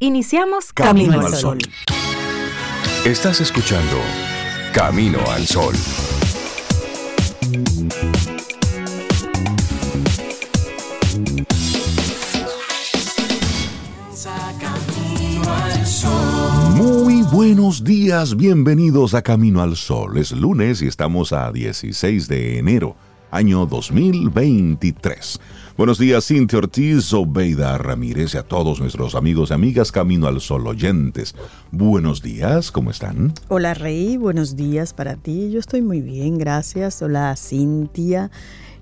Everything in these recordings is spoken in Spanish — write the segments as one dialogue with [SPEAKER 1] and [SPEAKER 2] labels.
[SPEAKER 1] Iniciamos Camino, al Sol.
[SPEAKER 2] Estás escuchando Camino al Sol. Muy buenos días, bienvenidos a Camino al Sol. Es lunes y estamos a 16 de enero, año 2023. Buenos días, Cintia Ortiz, Obeida Ramírez y a todos nuestros amigos y amigas Camino al Sol oyentes. Buenos días, ¿cómo están?
[SPEAKER 3] Hola, Rey, buenos días para ti. Yo estoy muy bien, gracias. Hola, Cintia.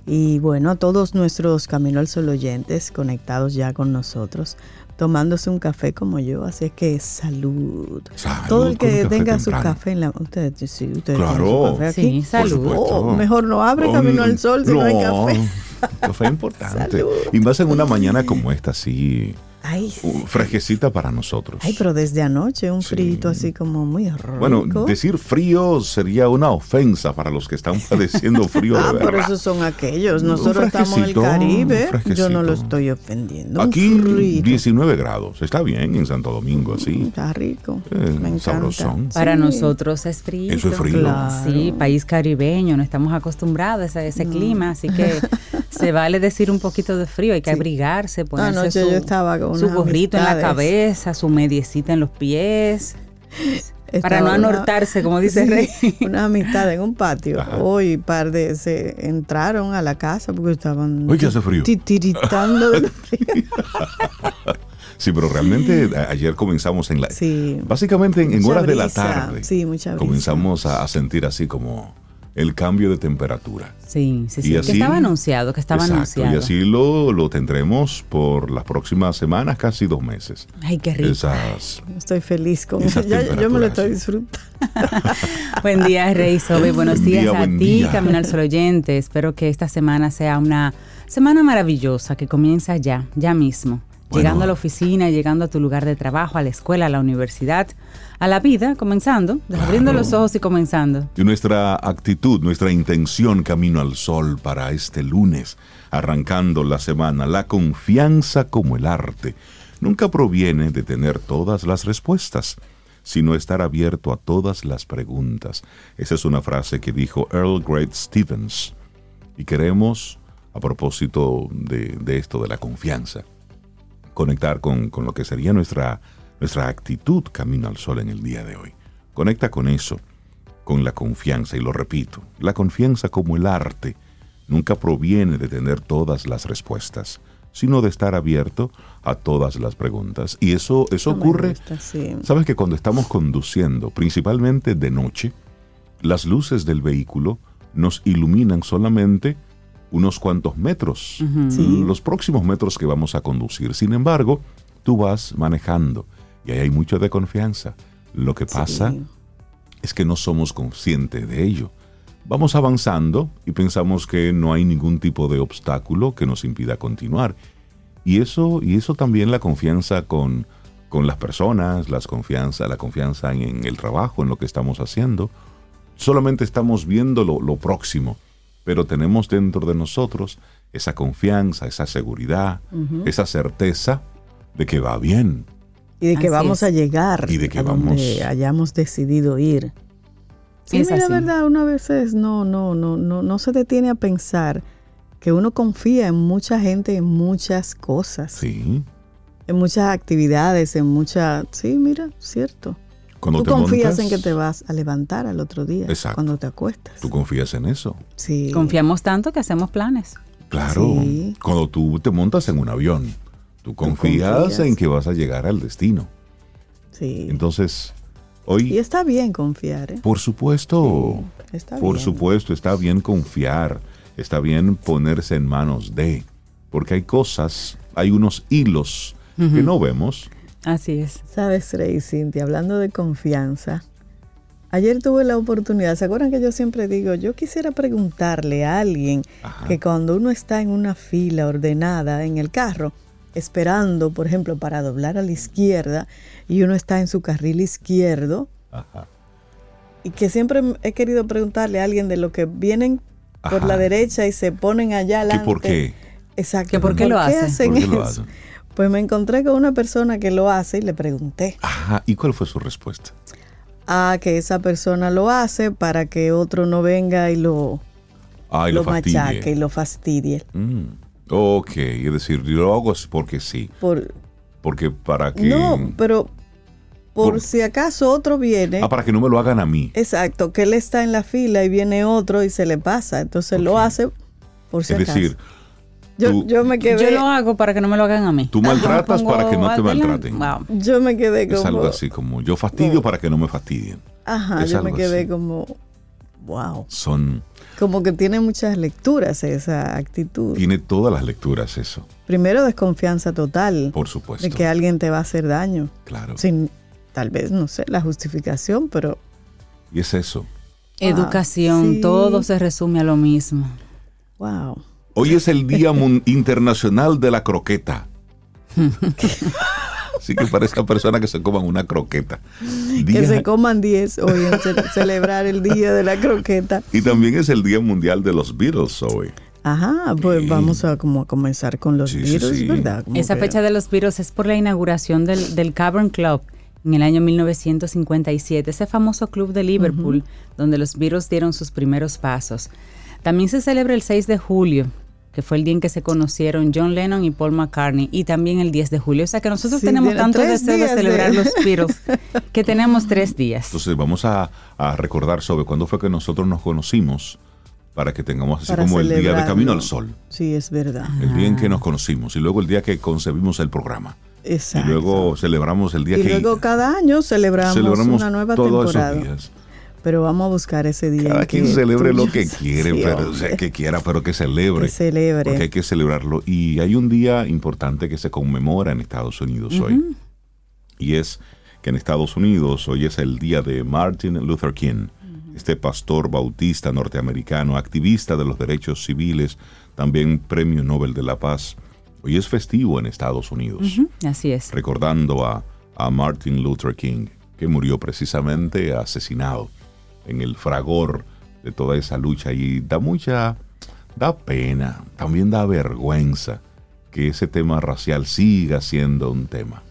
[SPEAKER 3] Y bueno, a todos nuestros Camino al Sol oyentes conectados ya con nosotros tomándose un café como yo, así que salud.
[SPEAKER 2] Salud
[SPEAKER 3] Todo el que tenga su café en la... Usted, sí, usted
[SPEAKER 2] Claro.
[SPEAKER 3] tiene su café aquí.
[SPEAKER 1] Sí, salud.
[SPEAKER 3] Oh, mejor no abre camino al sol si no, hay café.
[SPEAKER 2] Café importante.
[SPEAKER 3] Salud.
[SPEAKER 2] Y más en una mañana como esta, así,
[SPEAKER 3] Ay, sí.
[SPEAKER 2] uh, fresquecita para nosotros.
[SPEAKER 3] Ay, pero desde anoche un
[SPEAKER 2] Sí.
[SPEAKER 3] frito así como muy rico.
[SPEAKER 2] Bueno, decir frío sería una ofensa para los que están padeciendo frío
[SPEAKER 3] Ah,
[SPEAKER 2] de
[SPEAKER 3] pero
[SPEAKER 2] verdad.
[SPEAKER 3] esos son aquellos. Nosotros estamos en el Caribe. Yo no lo estoy ofendiendo.
[SPEAKER 2] Aquí
[SPEAKER 3] frito.
[SPEAKER 2] 19 grados. Está bien en Santo Domingo, así.
[SPEAKER 3] Está rico.
[SPEAKER 2] Eh,
[SPEAKER 3] Me encanta.
[SPEAKER 2] sabrosón.
[SPEAKER 1] Para
[SPEAKER 3] Sí.
[SPEAKER 1] nosotros es frío.
[SPEAKER 2] Eso es frío.
[SPEAKER 3] Claro.
[SPEAKER 1] Sí, país caribeño, no estamos acostumbrados a ese clima, así que se vale decir un poquito de frío, hay que abrigarse, ponerse
[SPEAKER 3] Anoche
[SPEAKER 1] su,
[SPEAKER 3] yo estaba con
[SPEAKER 1] su gorrito en la cabeza, su mediecita en los pies, para no
[SPEAKER 3] una-
[SPEAKER 1] anortarse, como dice
[SPEAKER 3] Sí,
[SPEAKER 1] Rey.
[SPEAKER 3] Una amistad en un patio.
[SPEAKER 2] Ajá.
[SPEAKER 3] Hoy par de se entraron a la casa porque estaban
[SPEAKER 2] Hoy que hace frío.
[SPEAKER 3] titiritando del frío.
[SPEAKER 2] Sí, pero realmente ayer comenzamos en la...
[SPEAKER 3] Sí.
[SPEAKER 2] Básicamente en, horas de la tarde.
[SPEAKER 3] Sí, mucha brisa.
[SPEAKER 2] Comenzamos a, a sentir así como el cambio de temperatura.
[SPEAKER 1] Sí, sí, sí,
[SPEAKER 2] Y
[SPEAKER 1] que
[SPEAKER 2] así-
[SPEAKER 1] estaba anunciado, que estaba
[SPEAKER 2] Exacto,
[SPEAKER 1] anunciado.
[SPEAKER 2] y así lo, lo tendremos por las próximas semanas, casi dos meses.
[SPEAKER 1] Ay, qué rico.
[SPEAKER 2] Esas,
[SPEAKER 3] Estoy feliz con eso. Yo me lo estoy disfrutando.
[SPEAKER 1] Buen día, Rey Sobe. Buenos
[SPEAKER 2] Buen
[SPEAKER 1] días
[SPEAKER 2] día,
[SPEAKER 1] a ti,
[SPEAKER 2] día.
[SPEAKER 1] Camino al Sol oyente. Espero que esta semana sea una semana maravillosa que comienza ya, ya mismo.
[SPEAKER 2] Bueno.
[SPEAKER 1] Llegando a la oficina, llegando a tu lugar de trabajo, a la escuela, a la universidad, a la vida, comenzando, abriendo los ojos y comenzando.
[SPEAKER 2] Y nuestra actitud, nuestra intención camino al sol para este lunes, arrancando la semana, la confianza como el arte, nunca proviene de tener todas las respuestas, sino estar abierto a todas las preguntas. Esa es una frase que dijo Earl Great Stevens. Y queremos, a propósito de, de esto de la confianza, conectar con, con lo que sería nuestra, nuestra actitud camino al sol en el día de hoy. Conecta con eso, con la confianza, y lo repito, la confianza como el arte nunca proviene de tener todas las respuestas, sino de estar abierto a todas las preguntas. Y eso, eso
[SPEAKER 3] No
[SPEAKER 2] ocurre,
[SPEAKER 3] gusta, sí.
[SPEAKER 2] sabes que cuando estamos conduciendo, principalmente de noche, las luces del vehículo nos iluminan solamente unos cuantos metros,
[SPEAKER 3] Sí.
[SPEAKER 2] los próximos metros que vamos a conducir. Sin embargo, tú vas manejando y ahí hay mucho de confianza. Lo que pasa
[SPEAKER 3] Sí.
[SPEAKER 2] es que no somos conscientes de ello. Vamos avanzando y pensamos que no hay ningún tipo de obstáculo que nos impida continuar. Y eso, y eso también la confianza con, con las personas, las confianza, la confianza en, en el trabajo, en lo que estamos haciendo. Solamente estamos viendo lo, lo próximo, pero tenemos dentro de nosotros esa confianza, esa seguridad, esa certeza de que va bien.
[SPEAKER 3] Y de que
[SPEAKER 1] Así
[SPEAKER 3] vamos
[SPEAKER 1] es.
[SPEAKER 3] a llegar
[SPEAKER 2] Y de que
[SPEAKER 3] a donde
[SPEAKER 2] vamos-
[SPEAKER 3] hayamos decidido ir. Sí,
[SPEAKER 1] Es
[SPEAKER 3] mira,
[SPEAKER 1] así.
[SPEAKER 3] verdad, una veces no, no, no, no, no se detiene a pensar que uno confía en mucha gente, en muchas cosas,
[SPEAKER 2] Sí.
[SPEAKER 3] en muchas actividades, en muchas, sí, mira, cierto.
[SPEAKER 2] Cuando
[SPEAKER 3] Tú
[SPEAKER 2] te
[SPEAKER 3] confías
[SPEAKER 2] montas,
[SPEAKER 3] en que te vas a levantar al otro día,
[SPEAKER 2] Exacto.
[SPEAKER 3] cuando te acuestas.
[SPEAKER 2] Tú confías en eso.
[SPEAKER 3] Sí.
[SPEAKER 1] Confiamos tanto que hacemos planes.
[SPEAKER 2] Claro.
[SPEAKER 3] Sí.
[SPEAKER 2] Cuando tú te montas en un avión, tú confías,
[SPEAKER 3] confías.
[SPEAKER 2] en que vas a llegar al destino.
[SPEAKER 3] Sí.
[SPEAKER 2] Entonces,
[SPEAKER 3] y
[SPEAKER 2] hoy,
[SPEAKER 3] está bien confiar, ¿eh?
[SPEAKER 2] por supuesto,
[SPEAKER 3] Está
[SPEAKER 2] por
[SPEAKER 3] bien.
[SPEAKER 2] supuesto, está bien confiar, está bien ponerse en manos de, porque hay cosas, hay unos hilos que no vemos.
[SPEAKER 1] Así es.
[SPEAKER 3] Sabes, Rey Cintia, hablando de confianza, ayer tuve la oportunidad, ¿se acuerdan que yo siempre digo, yo quisiera preguntarle a alguien
[SPEAKER 2] Ajá.
[SPEAKER 3] que cuando uno está en una fila ordenada en el carro, esperando, por ejemplo, para doblar a la izquierda, y uno está en su carril izquierdo,
[SPEAKER 2] Ajá.
[SPEAKER 3] y que siempre he querido preguntarle a alguien de lo que vienen por la derecha y se ponen allá
[SPEAKER 2] ¿Qué
[SPEAKER 3] adelante.
[SPEAKER 2] por qué?
[SPEAKER 3] Exacto.
[SPEAKER 1] ¿Que por qué lo hacen?
[SPEAKER 3] hacen
[SPEAKER 2] ¿Por qué lo hacen?
[SPEAKER 3] Pues me encontré con una persona que lo hace y le pregunté.
[SPEAKER 2] Ajá, ¿y cuál fue su respuesta?
[SPEAKER 3] Ah, que esa persona lo hace para que otro no venga y lo,
[SPEAKER 2] Ah, y
[SPEAKER 3] lo,
[SPEAKER 2] lo
[SPEAKER 3] machaque y lo fastidie.
[SPEAKER 2] Mm, Ok, es decir, yo lo hago es porque sí.
[SPEAKER 3] Por,
[SPEAKER 2] Porque para que.
[SPEAKER 3] No, pero por,
[SPEAKER 2] Por-
[SPEAKER 3] si acaso otro viene.
[SPEAKER 2] Ah, para que no me lo hagan a mí.
[SPEAKER 3] Exacto, que él está en la fila y viene otro y se le pasa. Entonces lo hace por si
[SPEAKER 2] Es
[SPEAKER 3] acaso.
[SPEAKER 2] decir,
[SPEAKER 3] yo,
[SPEAKER 2] tú-
[SPEAKER 3] yo me quedé,
[SPEAKER 1] Yo lo hago para que no me lo hagan a mí.
[SPEAKER 2] tú maltratas
[SPEAKER 1] Pongo
[SPEAKER 2] para que no te maltraten.
[SPEAKER 1] Wow.
[SPEAKER 3] yo me quedé
[SPEAKER 2] Es
[SPEAKER 3] como.
[SPEAKER 2] algo así como yo fastidio para que no me fastidien.
[SPEAKER 3] Ajá,
[SPEAKER 2] Es
[SPEAKER 3] yo me
[SPEAKER 2] algo
[SPEAKER 3] quedé
[SPEAKER 2] así.
[SPEAKER 3] como. Wow.
[SPEAKER 2] Son.
[SPEAKER 3] Como que tiene muchas lecturas esa actitud.
[SPEAKER 2] Tiene todas las lecturas eso,
[SPEAKER 3] Primero, desconfianza total
[SPEAKER 2] por supuesto.
[SPEAKER 3] de que alguien te va a hacer daño.
[SPEAKER 2] Claro.
[SPEAKER 3] Sin, tal vez, no sé, la justificación, pero.
[SPEAKER 2] Y es eso.
[SPEAKER 1] Educación,
[SPEAKER 3] sí.
[SPEAKER 1] todo se resume a lo mismo.
[SPEAKER 3] Wow.
[SPEAKER 2] Hoy es el Día Mun- Internacional de la Croqueta. Así que para esa persona que se coman una croqueta.
[SPEAKER 3] Que
[SPEAKER 2] Día-
[SPEAKER 3] se coman 10 hoy en ce- celebrar el día de la croqueta.
[SPEAKER 2] y también es el Día Mundial de los Beatles hoy.
[SPEAKER 3] Ajá, pues
[SPEAKER 2] Sí.
[SPEAKER 3] vamos a como a comenzar con los
[SPEAKER 2] Sí, sí,
[SPEAKER 3] virus,
[SPEAKER 2] sí.
[SPEAKER 3] ¿verdad? Como
[SPEAKER 1] Esa
[SPEAKER 3] que-
[SPEAKER 1] fecha de los virus es por la inauguración del, del Cavern Club en el año 1957, ese famoso club de Liverpool donde los virus dieron sus primeros pasos. También se celebra el 6 de julio, que fue el día en que se conocieron John Lennon y Paul McCartney, y también el 10 de julio. O sea que nosotros
[SPEAKER 3] Sí,
[SPEAKER 1] tenemos tanto deseo de celebrar los virus que tenemos tres días.
[SPEAKER 2] Entonces vamos a, a recordar sobre cuándo fue que nosotros nos conocimos para que tengamos así
[SPEAKER 3] para
[SPEAKER 2] como el día de. Camino al Sol.
[SPEAKER 3] Sí, es verdad.
[SPEAKER 2] El día en que nos conocimos y luego el día que concebimos el programa.
[SPEAKER 3] Exacto.
[SPEAKER 2] Y luego celebramos el día
[SPEAKER 3] Y
[SPEAKER 2] que
[SPEAKER 3] luego cada año celebramos,
[SPEAKER 2] celebramos
[SPEAKER 3] una nueva
[SPEAKER 2] todos
[SPEAKER 3] temporada.
[SPEAKER 2] esos días.
[SPEAKER 3] Pero vamos a buscar ese día.
[SPEAKER 2] Cada
[SPEAKER 3] en
[SPEAKER 2] quien celebre lo que quiere,
[SPEAKER 3] Sí,
[SPEAKER 2] pero, o
[SPEAKER 3] hombre,
[SPEAKER 2] sea, que quiera, pero que celebre.
[SPEAKER 3] que celebre.
[SPEAKER 2] Porque hay que celebrarlo. Y hay un día importante que se conmemora en Estados Unidos hoy. Y es que en Estados Unidos hoy es el día de Martin Luther King, este pastor bautista norteamericano, activista de los derechos civiles, también premio Nobel de la Paz. Hoy es festivo en Estados Unidos,
[SPEAKER 1] Así es.
[SPEAKER 2] recordando a, a Martin Luther King, que murió precisamente asesinado en el fragor de toda esa lucha y da mucha, da pena, también da vergüenza que ese tema racial siga siendo un tema,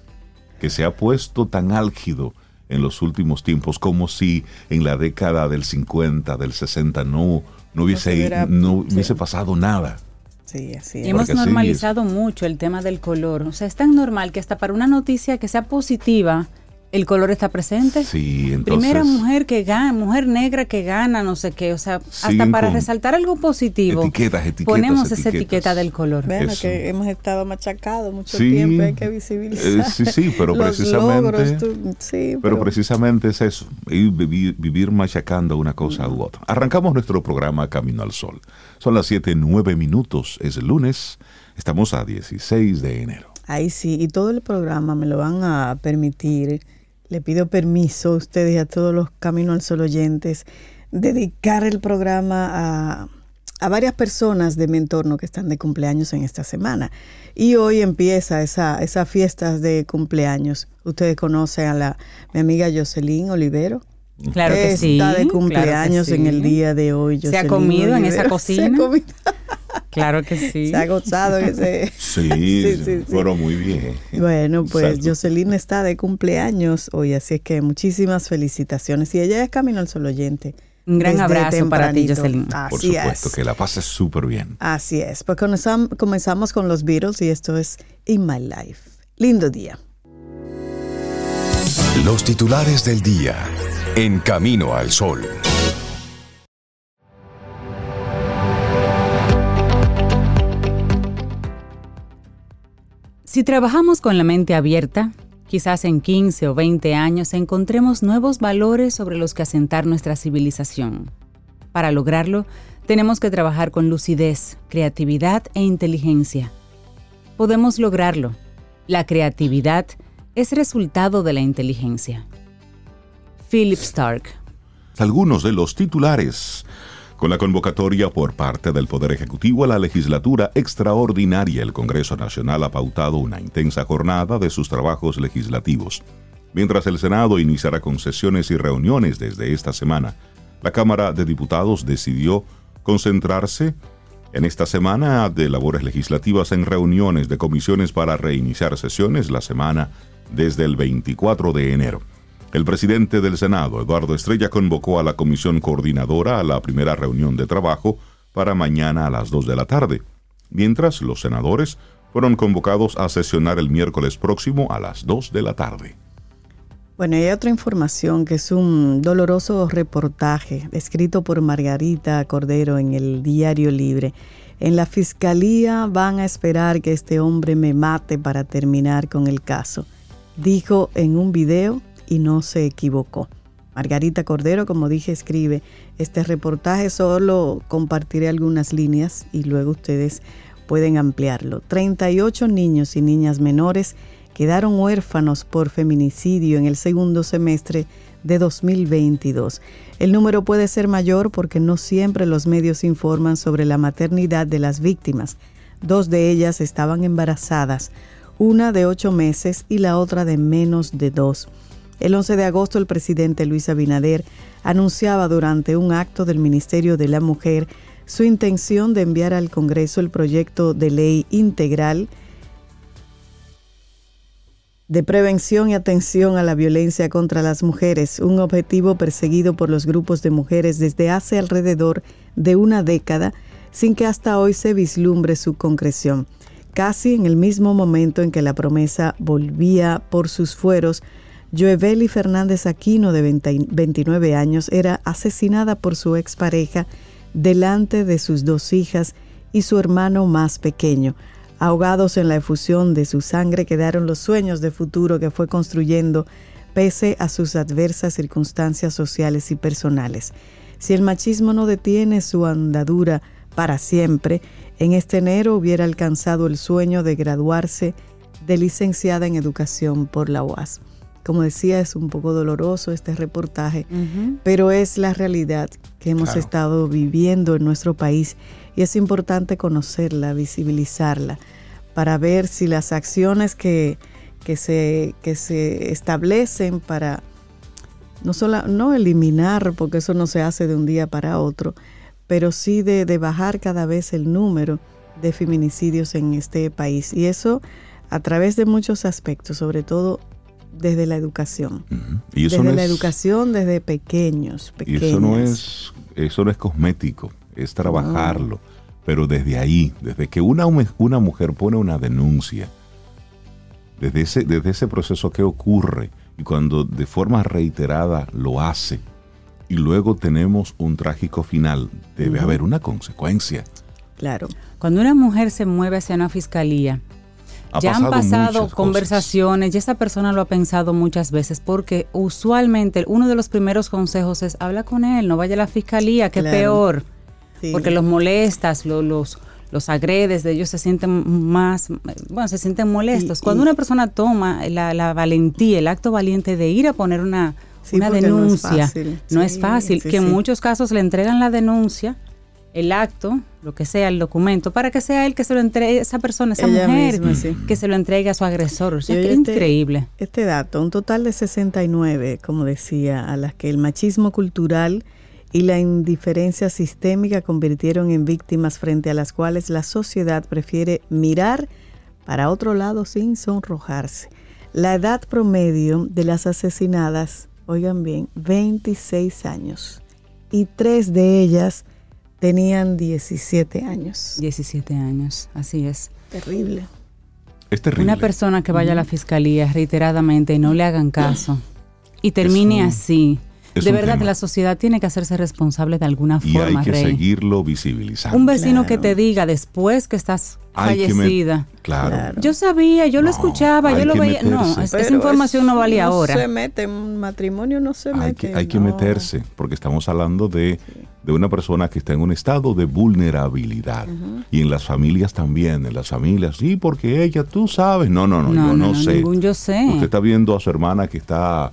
[SPEAKER 2] que se ha puesto tan álgido en los últimos tiempos como si en la década del 50, del 60 no, no hubiese,
[SPEAKER 3] hubiera-
[SPEAKER 2] no
[SPEAKER 3] sí.
[SPEAKER 2] hubiese pasado nada.
[SPEAKER 3] Sí, así
[SPEAKER 1] Y
[SPEAKER 3] es.
[SPEAKER 1] hemos
[SPEAKER 2] Porque sí,
[SPEAKER 1] normalizado mucho el tema del color. O sea, es tan normal que hasta para una noticia que sea positiva, el color está presente.
[SPEAKER 2] Sí, entonces...
[SPEAKER 1] Primera mujer que gana, mujer negra que gana, no sé qué. O sea, hasta para resaltar algo positivo,
[SPEAKER 2] Etiquetas, etiquetas,
[SPEAKER 1] ponemos esa etiqueta del color.
[SPEAKER 3] Bueno,
[SPEAKER 2] Eso.
[SPEAKER 3] que hemos estado machacados mucho
[SPEAKER 2] Sí,
[SPEAKER 3] tiempo, hay que visibilizar.
[SPEAKER 2] eh, sí, sí, pero
[SPEAKER 3] los
[SPEAKER 2] precisamente-
[SPEAKER 3] logros, tú- sí,
[SPEAKER 2] Pero precisamente es eso, vivir, vivir machacando una cosa u otra. Arrancamos nuestro programa Camino al Sol. Son las 7, 9 minutos, es el lunes, estamos a 16 de enero.
[SPEAKER 3] Ahí sí, y todo el programa me lo van a permitir. Le pido permiso a ustedes y a todos los Camino al Sol oyentes dedicar el programa a, a varias personas de mi entorno que están de cumpleaños en esta semana. Y hoy empieza esa, esas fiestas de cumpleaños. Ustedes conocen a la, mi amiga Jocelyn Olivero.
[SPEAKER 1] Claro que sí.
[SPEAKER 3] Está de
[SPEAKER 1] claro
[SPEAKER 3] cumpleaños en el día de hoy.
[SPEAKER 1] ¿Se ha comido en esa cocina?
[SPEAKER 3] Se ha, comido-
[SPEAKER 1] Claro que sí.
[SPEAKER 3] se ha gozado ese...
[SPEAKER 2] Sí,
[SPEAKER 3] Sí, sí, sí.
[SPEAKER 2] fueron muy bien.
[SPEAKER 3] Bueno, pues
[SPEAKER 2] Exacto.
[SPEAKER 3] Jocelyn está de cumpleaños hoy, así es que muchísimas felicitaciones. Y ella es Camino al Sol oyente.
[SPEAKER 1] Un gran
[SPEAKER 3] desde
[SPEAKER 1] abrazo para ti. Jocelyn.
[SPEAKER 2] Por
[SPEAKER 3] Así
[SPEAKER 2] supuesto,
[SPEAKER 3] es.
[SPEAKER 2] que la pases súper bien.
[SPEAKER 3] Así es. Pues comenzam- comenzamos con los Beatles y esto es In My Life. Lindo día.
[SPEAKER 4] Los titulares del día. En Camino al Sol.
[SPEAKER 1] Si trabajamos con la mente abierta, quizás en 15 o 20 años encontremos nuevos valores sobre los que asentar nuestra civilización. Para lograrlo, tenemos que trabajar con lucidez, creatividad e inteligencia. Podemos lograrlo. La creatividad es resultado de la inteligencia. Philip Stark.
[SPEAKER 2] Algunos de los titulares. Con la convocatoria por parte del Poder Ejecutivo a la legislatura extraordinaria, el Congreso Nacional ha pautado una intensa jornada de sus trabajos legislativos. Mientras el Senado iniciará con sesiones y reuniones desde esta semana, la Cámara de Diputados decidió concentrarse En esta semana de labores legislativas en reuniones de comisiones para reiniciar sesiones la semana desde el 24 de enero. El presidente del Senado, Eduardo Estrella, convocó a la comisión coordinadora a la primera reunión de trabajo para mañana a las 2 de la tarde, mientras los senadores fueron convocados a sesionar el miércoles próximo a las 2 de la tarde.
[SPEAKER 3] Bueno, hay otra información que es un doloroso reportaje escrito por Margarita Cordero en el Diario Libre. En la fiscalía van a esperar que este hombre me mate para terminar con el caso, dijo en un video y no se equivocó. Margarita Cordero, como dije, escribe este reportaje, solo compartiré algunas líneas y luego ustedes pueden ampliarlo. 38 niños y niñas menores quedaron huérfanos por feminicidio en el segundo semestre de 2022. El número puede ser mayor porque no siempre los medios informan sobre la maternidad de las víctimas. Dos de ellas estaban embarazadas, una de ocho meses y la otra de menos de dos. El 11 de agosto el presidente Luis Abinader anunciaba durante un acto del Ministerio de la Mujer su intención de enviar al Congreso el proyecto de ley integral de prevención y atención a la violencia contra las mujeres, un objetivo perseguido por los grupos de mujeres desde hace alrededor de una década, sin que hasta hoy se vislumbre su concreción. Casi en el mismo momento en que la promesa volvía por sus fueros, Joeveli Fernández Aquino, de 29 años, era asesinada por su expareja delante de sus dos hijas y su hermano más pequeño, Ahogados en la efusión de su sangre quedaron los sueños de futuro que fue construyendo pese a sus adversas circunstancias sociales y personales. Si el machismo no detiene su andadura para siempre, en este enero hubiera alcanzado el sueño de graduarse de licenciada en educación por la UAS. Como decía, es un poco doloroso este reportaje, pero es la realidad que hemos estado viviendo en nuestro país y es importante conocerla, visibilizarla, para ver si las acciones que, se, que se establecen para no, solo, no eliminar, porque eso no se hace de un día para otro, pero sí de, bajar cada vez el número de feminicidios en este país. Y eso a través de muchos aspectos, sobre todo desde la educación. desde la educación desde pequeños,
[SPEAKER 2] Y eso no es, eso no es cosmético es trabajarlo. Pero desde ahí, desde que una, una mujer pone una denuncia, desde ese, desde ese proceso que ocurre y cuando de forma reiterada lo hace, y luego tenemos un trágico final, debe haber una consecuencia.
[SPEAKER 1] Claro. Cuando una mujer se mueve hacia una fiscalía, ya han pasado conversaciones, ya esa persona lo ha pensado muchas veces, porque usualmente uno de los primeros consejos es habla con él, no vaya a la fiscalía, que peor porque los molestas, los, los agredes, de ellos se sienten más, bueno, se sienten molestos. Cuando una persona toma la, valentía, el acto valiente de ir a poner una, una denuncia, no es fácil, que en muchos casos le entregan la denuncia, el acto, lo que sea, el documento, para que sea él que se lo entregue, esa persona, esa mujer, que se lo entregue a su agresor. O sea, que este, increíble.
[SPEAKER 3] Este dato, un total de 69, como decía, a las que el machismo cultural y la indiferencia sistémica convirtieron en víctimas frente a las cuales la sociedad prefiere mirar para otro lado sin sonrojarse. La edad promedio de las asesinadas, oigan bien, 26 años y tres de ellas tenían 17 años.
[SPEAKER 1] 17 años, así es.
[SPEAKER 3] Terrible.
[SPEAKER 2] Es terrible.
[SPEAKER 1] Una persona que vaya a la fiscalía reiteradamente y no le hagan caso y termine así de verdad, la sociedad tiene que hacerse responsable de alguna forma.
[SPEAKER 2] Y hay que seguirlo visibilizando.
[SPEAKER 1] Un vecino que te diga después que estás fallecida.
[SPEAKER 2] claro.
[SPEAKER 1] Yo sabía, yo lo escuchaba, yo lo veía. No, esa información no valía ahora.
[SPEAKER 3] No se mete en un matrimonio, no se
[SPEAKER 2] hay
[SPEAKER 3] mete.
[SPEAKER 2] Que, hay que meterse, porque estamos hablando de, de, una persona que está en un estado de vulnerabilidad. Y en las familias también, en las familias, sí, porque ella, tú sabes. No, no, no, yo no, sé.
[SPEAKER 1] yo sé.
[SPEAKER 2] Usted está viendo a su hermana que está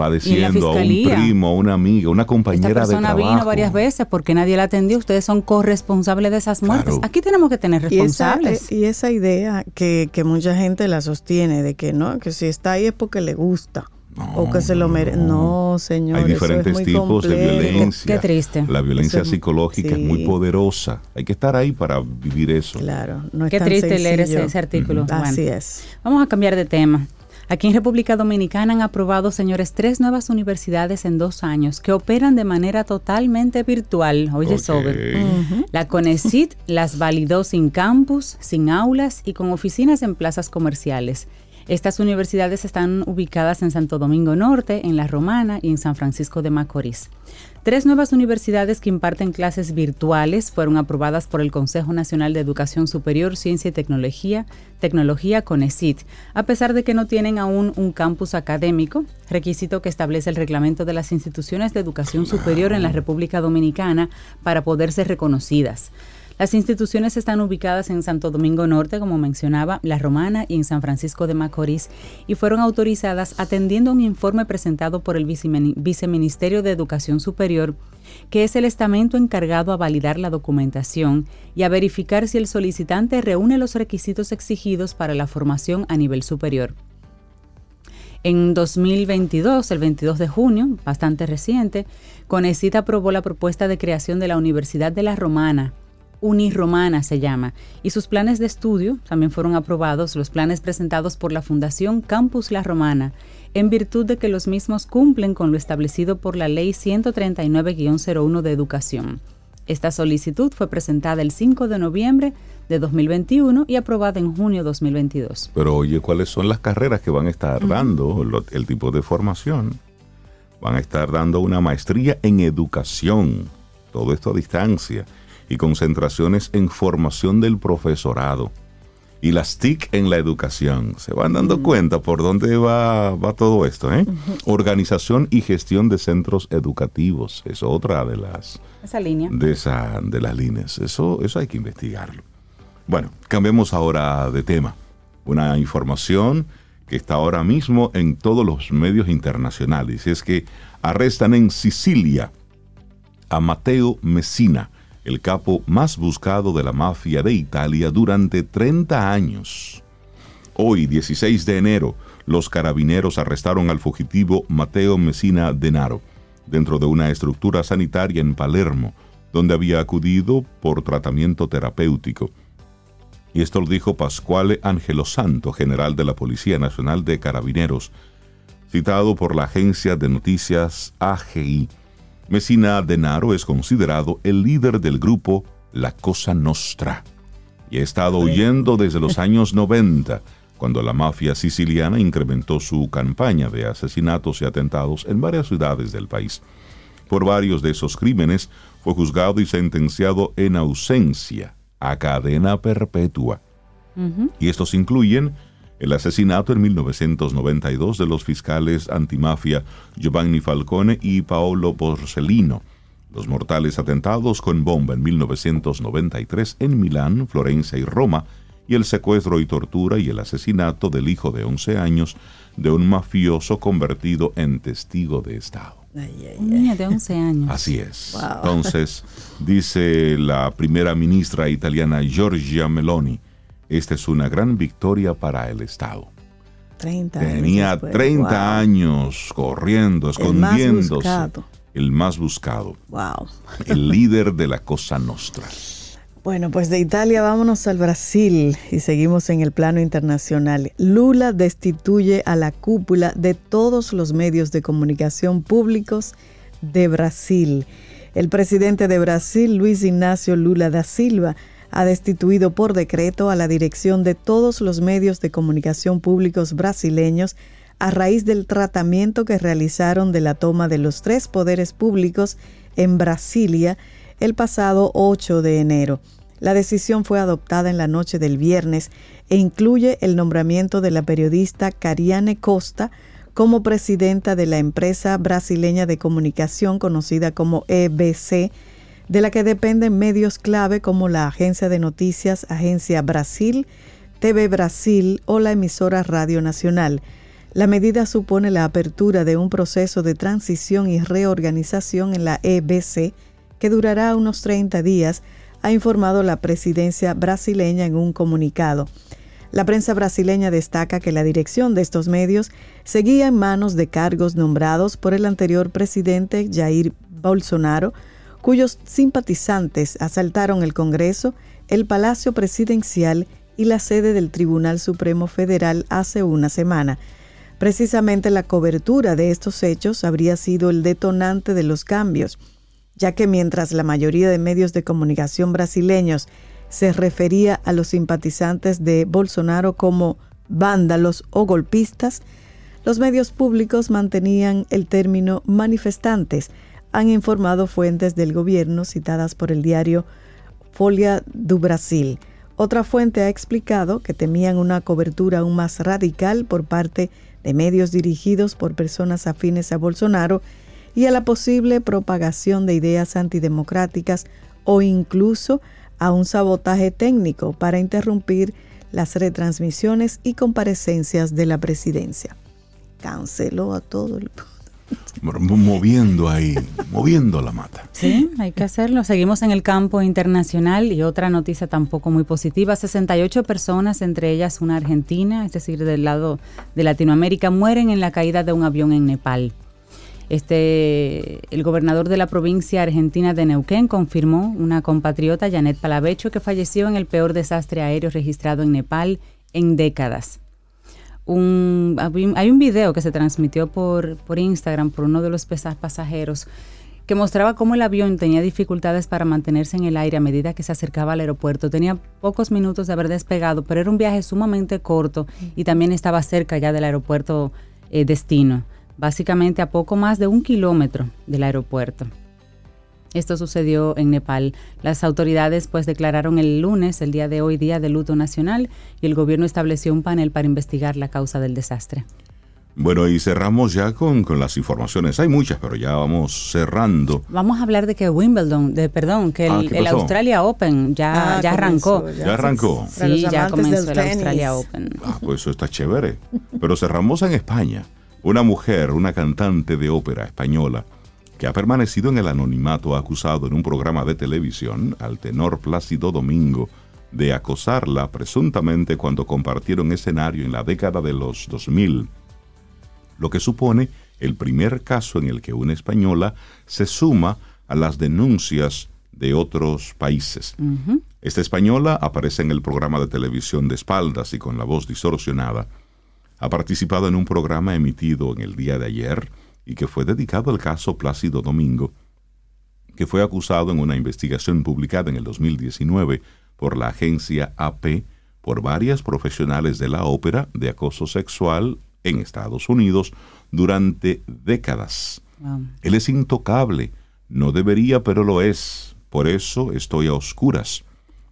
[SPEAKER 2] padeciendo, a un primo, una amiga, una compañera de trabajo.
[SPEAKER 1] Esta persona vino varias veces porque nadie la atendió. Ustedes son corresponsables de esas muertes. Aquí tenemos que tener responsables.
[SPEAKER 3] Y esa, idea que, mucha gente la sostiene de que no, que si está ahí es porque le gusta. O que se lo mere No, señor.
[SPEAKER 2] Hay diferentes tipos de violencia.
[SPEAKER 1] Qué, triste.
[SPEAKER 2] La violencia psicológica es muy poderosa. Hay que estar ahí para vivir eso.
[SPEAKER 3] Claro. No
[SPEAKER 1] es qué triste leer ese, artículo.
[SPEAKER 3] Así es.
[SPEAKER 1] Vamos a cambiar de tema. Aquí en República Dominicana han aprobado, señores, tres nuevas universidades en dos años que operan de manera totalmente virtual. Oye, sobre. La CONECIT las validó sin campus, sin aulas y con oficinas en plazas comerciales. Estas universidades están ubicadas en Santo Domingo Norte, en La Romana y en San Francisco de Macorís. Tres nuevas universidades que imparten clases virtuales fueron aprobadas por el Consejo Nacional de Educación Superior, Ciencia y Tecnología, Tecnología CONECIT, a pesar de que no tienen aún un campus académico, requisito que establece el reglamento de las instituciones de educación superior en la República Dominicana para poder ser reconocidas. Las instituciones están ubicadas en Santo Domingo Norte, como mencionaba, La Romana y en San Francisco de Macorís, y fueron autorizadas atendiendo un informe presentado por el Viceministerio de Educación Superior, que es el estamento encargado a validar la documentación y a verificar si el solicitante reúne los requisitos exigidos para la formación a nivel superior. En 2022, el 22 de junio, bastante reciente, CONECIT aprobó la propuesta de creación de la Universidad de la Romana, Uniromana se llama, y sus planes de estudio también fueron aprobados, los planes presentados por la Fundación Campus La Romana, en virtud de que los mismos cumplen con lo establecido por la Ley 139-01 de Educación. Esta solicitud fue presentada el 5 de noviembre de 2021 y aprobada en junio de 2022.
[SPEAKER 2] Pero oye, ¿cuáles son las carreras que van a estar dando? el tipo de formación. Van a estar dando una maestría en educación. Todo esto a distancia y concentraciones en formación del profesorado y las TIC en la educación. Se van dando cuenta por dónde va, va todo esto. ¿eh? Organización y gestión de centros educativos es otra de las,
[SPEAKER 1] esa línea.
[SPEAKER 2] De, esa, de las líneas. Eso, eso hay que investigarlo. Bueno, cambiemos ahora de tema. Una información que está ahora mismo en todos los medios internacionales. Es que arrestan en Sicilia a Mateo Messina el capo más buscado de la mafia de Italia durante 30 años. Hoy, 16 de enero, los carabineros arrestaron al fugitivo Mateo Messina Denaro dentro de una estructura sanitaria en Palermo, donde había acudido por tratamiento terapéutico. Y esto lo dijo Pasquale Angelo Santo, general de la Policía Nacional de Carabineros, citado por la agencia de noticias AGI Messina Denaro es considerado el líder del grupo La Cosa Nostra y ha estado huyendo desde los años 90, cuando la mafia siciliana incrementó su campaña de asesinatos y atentados en varias ciudades del país. Por varios de esos crímenes fue juzgado y sentenciado en ausencia a cadena perpetua. Y estos incluyen el asesinato en 1992 de los fiscales antimafia Giovanni Falcone y Paolo Borsellino, los mortales atentados con bomba en 1993 en Milán, Florencia y Roma, y el secuestro y tortura y el asesinato del hijo de 11 años de un mafioso convertido en testigo de Estado.
[SPEAKER 1] Un niño de 11 años.
[SPEAKER 2] Así es. Entonces, dice la primera ministra italiana Giorgia Meloni, esta es una gran victoria para el Estado.
[SPEAKER 3] 30
[SPEAKER 2] Tenía 30 años corriendo, escondiéndose. El más buscado. El más buscado.
[SPEAKER 3] Wow.
[SPEAKER 2] El líder de la Cosa Nostra.
[SPEAKER 3] Bueno, pues de Italia vámonos al Brasil y seguimos en el plano internacional. Lula destituye a la cúpula de todos los medios de comunicación públicos de Brasil. El presidente de Brasil, Luis Ignacio Lula da Silva, ha destituido por decreto a la dirección de todos los medios de comunicación públicos brasileños a raíz del tratamiento que realizaron de la toma de los tres poderes públicos en Brasilia el pasado 8 de enero. La decisión fue adoptada en la noche del viernes e incluye el nombramiento de la periodista Cariane Costa como presidenta de la empresa brasileña de comunicación conocida como EBC, de la que dependen medios clave como la agencia de noticias Agencia Brasil, TV Brasil o la emisora Radio Nacional. La medida supone la apertura de un proceso de transición y reorganización en la EBC que durará unos 30 días, ha informado la presidencia brasileña en un comunicado. La prensa brasileña destaca que la dirección de estos medios seguía en manos de cargos nombrados por el anterior presidente Jair Bolsonaro, cuyos simpatizantes asaltaron el Congreso, el Palacio Presidencial y la sede del Tribunal Supremo Federal hace una semana. Precisamente la cobertura de estos hechos habría sido el detonante de los cambios, ya que mientras la mayoría de medios de comunicación brasileños se refería a los simpatizantes de Bolsonaro como vándalos o golpistas, los medios públicos mantenían el término manifestantes, han informado fuentes del gobierno citadas por el diario Folia do Brasil. Otra fuente ha explicado que temían una cobertura aún más radical por parte de medios dirigidos por personas afines a Bolsonaro y a la posible propagación de ideas antidemocráticas o incluso a un sabotaje técnico para interrumpir las retransmisiones y comparecencias de la presidencia. Canceló a todo el
[SPEAKER 2] moviendo ahí, moviendo la mata.
[SPEAKER 1] Sí, hay que hacerlo. Seguimos en el campo internacional y otra noticia tampoco muy positiva. 68 personas, entre ellas una argentina, es decir, del lado de Latinoamérica, mueren en la caída de un avión en Nepal. Este, el gobernador de la provincia argentina de Neuquén confirmó una compatriota, Janet Palavecho, que falleció en el peor desastre aéreo registrado en Nepal en décadas. Un, hay un video que se transmitió por, por Instagram por uno de los pasajeros que mostraba cómo el avión tenía dificultades para mantenerse en el aire a medida que se acercaba al aeropuerto. Tenía pocos minutos de haber despegado, pero era un viaje sumamente corto y también estaba cerca ya del aeropuerto eh, destino básicamente a poco más de un kilómetro del aeropuerto. Esto sucedió en Nepal. Las autoridades pues declararon el lunes, el día de hoy, día de luto nacional y el gobierno estableció un panel para investigar la causa del desastre.
[SPEAKER 2] Bueno, y cerramos ya con, con, las informaciones. Hay muchas, pero ya vamos cerrando.
[SPEAKER 1] Vamos a hablar de que Wimbledon, de perdón, que el, ah, Australia Open ya, ah, ya arrancó.
[SPEAKER 2] ya, arrancó.
[SPEAKER 1] Sí, ya comenzó el Australia Open.
[SPEAKER 2] Ah, pues eso está chévere. Pero cerramos en España. Una mujer, una cantante de ópera española, que ha permanecido en el anonimato acusado en un programa de televisión al tenor Plácido Domingo de acosarla presuntamente cuando compartieron escenario en la década de los 2000, lo que supone el primer caso en el que una española se suma a las denuncias de otros países. Esta española aparece en el programa de televisión de espaldas y con la voz distorsionada, ha participado en un programa emitido en el día de ayer y que fue dedicado al caso Plácido Domingo, que fue acusado en una investigación publicada en el 2019 por la agencia AP por varias profesionales de la ópera de acoso sexual en Estados Unidos durante décadas. Él es intocable, no debería, pero lo es. Por eso estoy a oscuras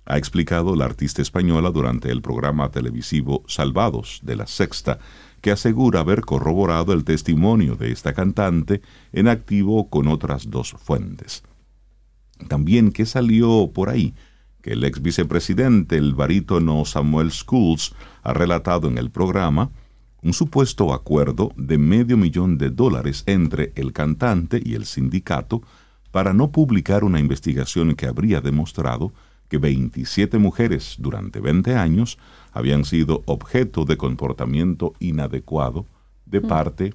[SPEAKER 2] ha explicado la artista española durante el programa televisivo Salvados de la Sexta, que asegura haber corroborado el testimonio de esta cantante en activo con otras dos fuentes. También que salió por ahí que el ex vicepresidente, el barítono Samuel Schools, ha relatado en el programa un supuesto acuerdo de medio millón de dólares entre el cantante y el sindicato para no publicar una investigación que habría demostrado que 27 mujeres durante 20 años habían sido objeto de comportamiento inadecuado de mm. parte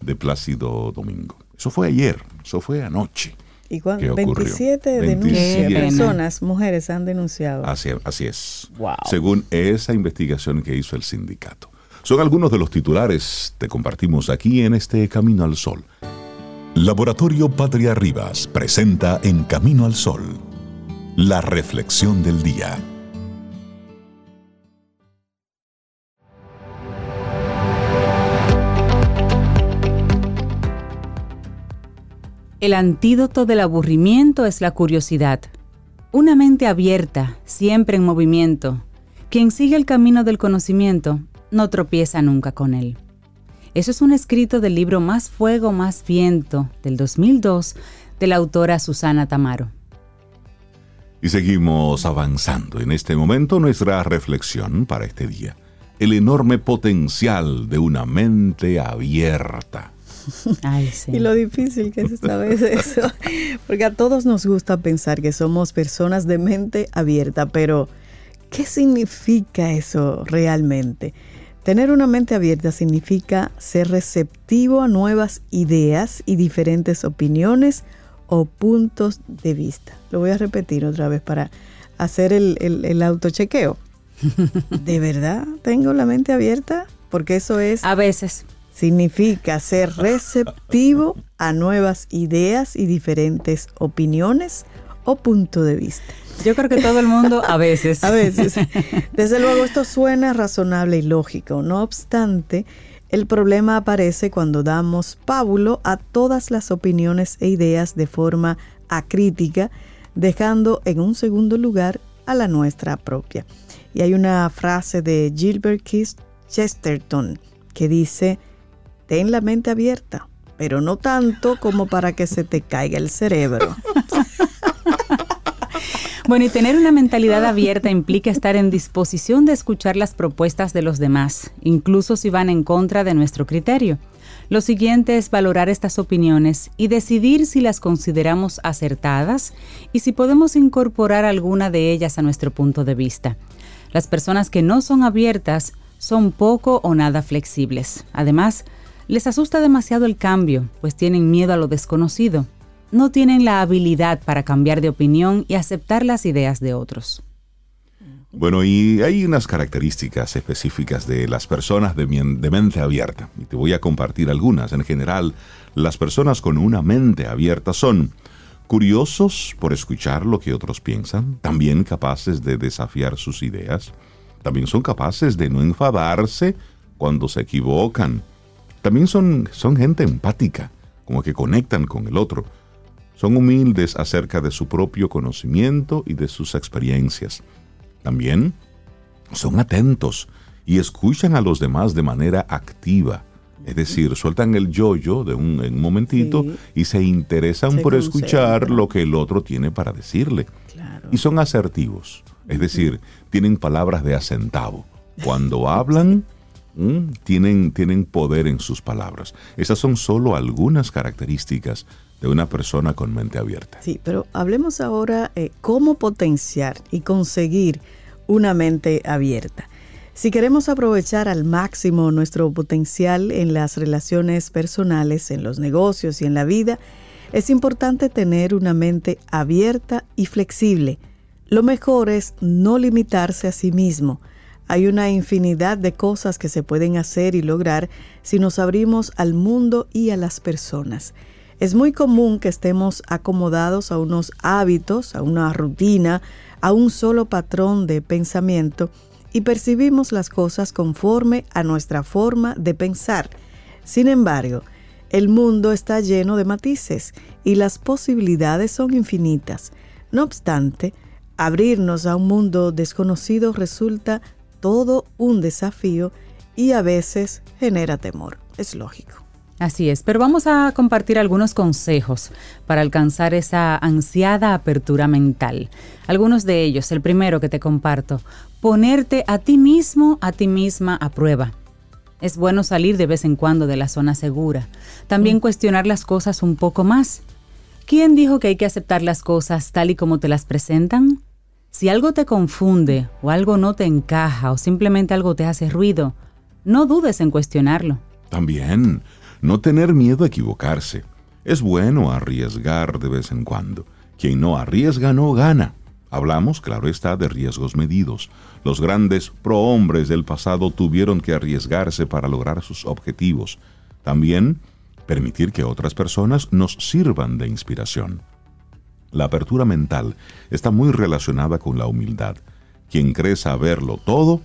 [SPEAKER 2] de Plácido Domingo. Eso fue ayer, eso fue anoche.
[SPEAKER 3] ¿Y 27, denuncias, personas, mujeres han denunciado.
[SPEAKER 2] Así, es. Según esa investigación que hizo el sindicato. Son algunos de los titulares que compartimos aquí en este Camino al Sol. Laboratorio Patria Rivas presenta En Camino al Sol la reflexión del día.
[SPEAKER 1] El antídoto del aburrimiento es la curiosidad. Una mente abierta, siempre en movimiento. Quien sigue el camino del conocimiento no tropieza nunca con él. Eso es un escrito del libro Más Fuego, Más Viento del 2002 de la autora Susana Tamaro.
[SPEAKER 2] Y seguimos avanzando en este momento nuestra reflexión para este día. El enorme potencial de una mente abierta.
[SPEAKER 3] Y lo difícil que es esta vez eso. Porque a todos nos gusta pensar que somos personas de mente abierta, pero ¿Qué significa eso realmente? Tener una mente abierta significa ser receptivo a nuevas ideas y diferentes opiniones o puntos de vista. Lo voy a repetir otra vez para hacer el, el, autochequeo. ¿De verdad tengo la mente abierta? Porque eso es...
[SPEAKER 1] A veces.
[SPEAKER 3] Significa ser receptivo a nuevas ideas y diferentes opiniones o puntos de vista.
[SPEAKER 1] Yo creo que todo el mundo a veces.
[SPEAKER 3] a veces. Desde luego esto suena razonable y lógico. No obstante, el problema aparece cuando damos pábulo a todas las opiniones e ideas de forma acrítica, dejando en un segundo lugar a la nuestra propia. Y hay una frase de Gilbert Keith Chesterton que dice, ten la mente abierta, pero no tanto como para que se te caiga el cerebro.
[SPEAKER 1] Bueno, y tener una mentalidad abierta implica estar en disposición de escuchar las propuestas de los demás, incluso si van en contra de nuestro criterio. Lo siguiente es valorar estas opiniones y decidir si las consideramos acertadas y si podemos incorporar alguna de ellas a nuestro punto de vista. Las personas que no son abiertas son poco o nada flexibles. Además, les asusta demasiado el cambio, pues tienen miedo a lo desconocido no tienen la habilidad para cambiar de opinión y aceptar las ideas de otros.
[SPEAKER 2] Bueno, y hay unas características específicas de las personas de, mente abierta, y te voy a compartir algunas. En general, las personas con una mente abierta son curiosos por escuchar lo que otros piensan, también capaces de desafiar sus ideas, también son capaces de no enfadarse cuando se equivocan, también son, son gente empática, como que conectan con el otro, son humildes acerca de su propio conocimiento y de sus experiencias. También son atentos y escuchan a los demás de manera activa. Es decir, sueltan el yo-yo de un, un momentito y se interesan por escuchar lo que el otro tiene para decirle. Y son asertivos. Es decir, tienen palabras de acentavo. Cuando hablan, mm, tienen, tienen poder en sus palabras. Esas son solo algunas características de una persona con mente abierta.
[SPEAKER 3] Sí, pero hablemos ahora eh, cómo potenciar y conseguir una mente abierta. Si queremos aprovechar al máximo nuestro potencial en las relaciones personales, en los negocios y en la vida, es importante tener una mente abierta y flexible. Lo mejor es no limitarse a sí mismo. Hay una infinidad de cosas que se pueden hacer y lograr si nos abrimos al mundo y a las personas. Es muy común que estemos acomodados a unos hábitos, a una rutina, a un solo patrón de pensamiento y percibimos las cosas conforme a nuestra forma de pensar. Sin embargo, el mundo está lleno de matices y las posibilidades son infinitas. No obstante, abrirnos a un mundo desconocido resulta todo un desafío y a veces genera temor. Es lógico.
[SPEAKER 1] Así es, pero vamos a compartir algunos consejos para alcanzar esa ansiada apertura mental. Algunos de ellos, el primero que te comparto, ponerte a ti mismo, a ti misma a prueba. Es bueno salir de vez en cuando de la zona segura. También mm. cuestionar las cosas un poco más. ¿Quién dijo que hay que aceptar las cosas tal y como te las presentan? Si algo te confunde o algo no te encaja o simplemente algo te hace ruido, no dudes en cuestionarlo.
[SPEAKER 2] También no tener miedo a equivocarse. Es bueno arriesgar de vez en cuando. Quien no arriesga no gana. Hablamos, claro está, de riesgos medidos. Los grandes prohombres del pasado tuvieron que arriesgarse para lograr sus objetivos. También permitir que otras personas nos sirvan de inspiración. La apertura mental está muy relacionada con la humildad. Quien cree saberlo todo,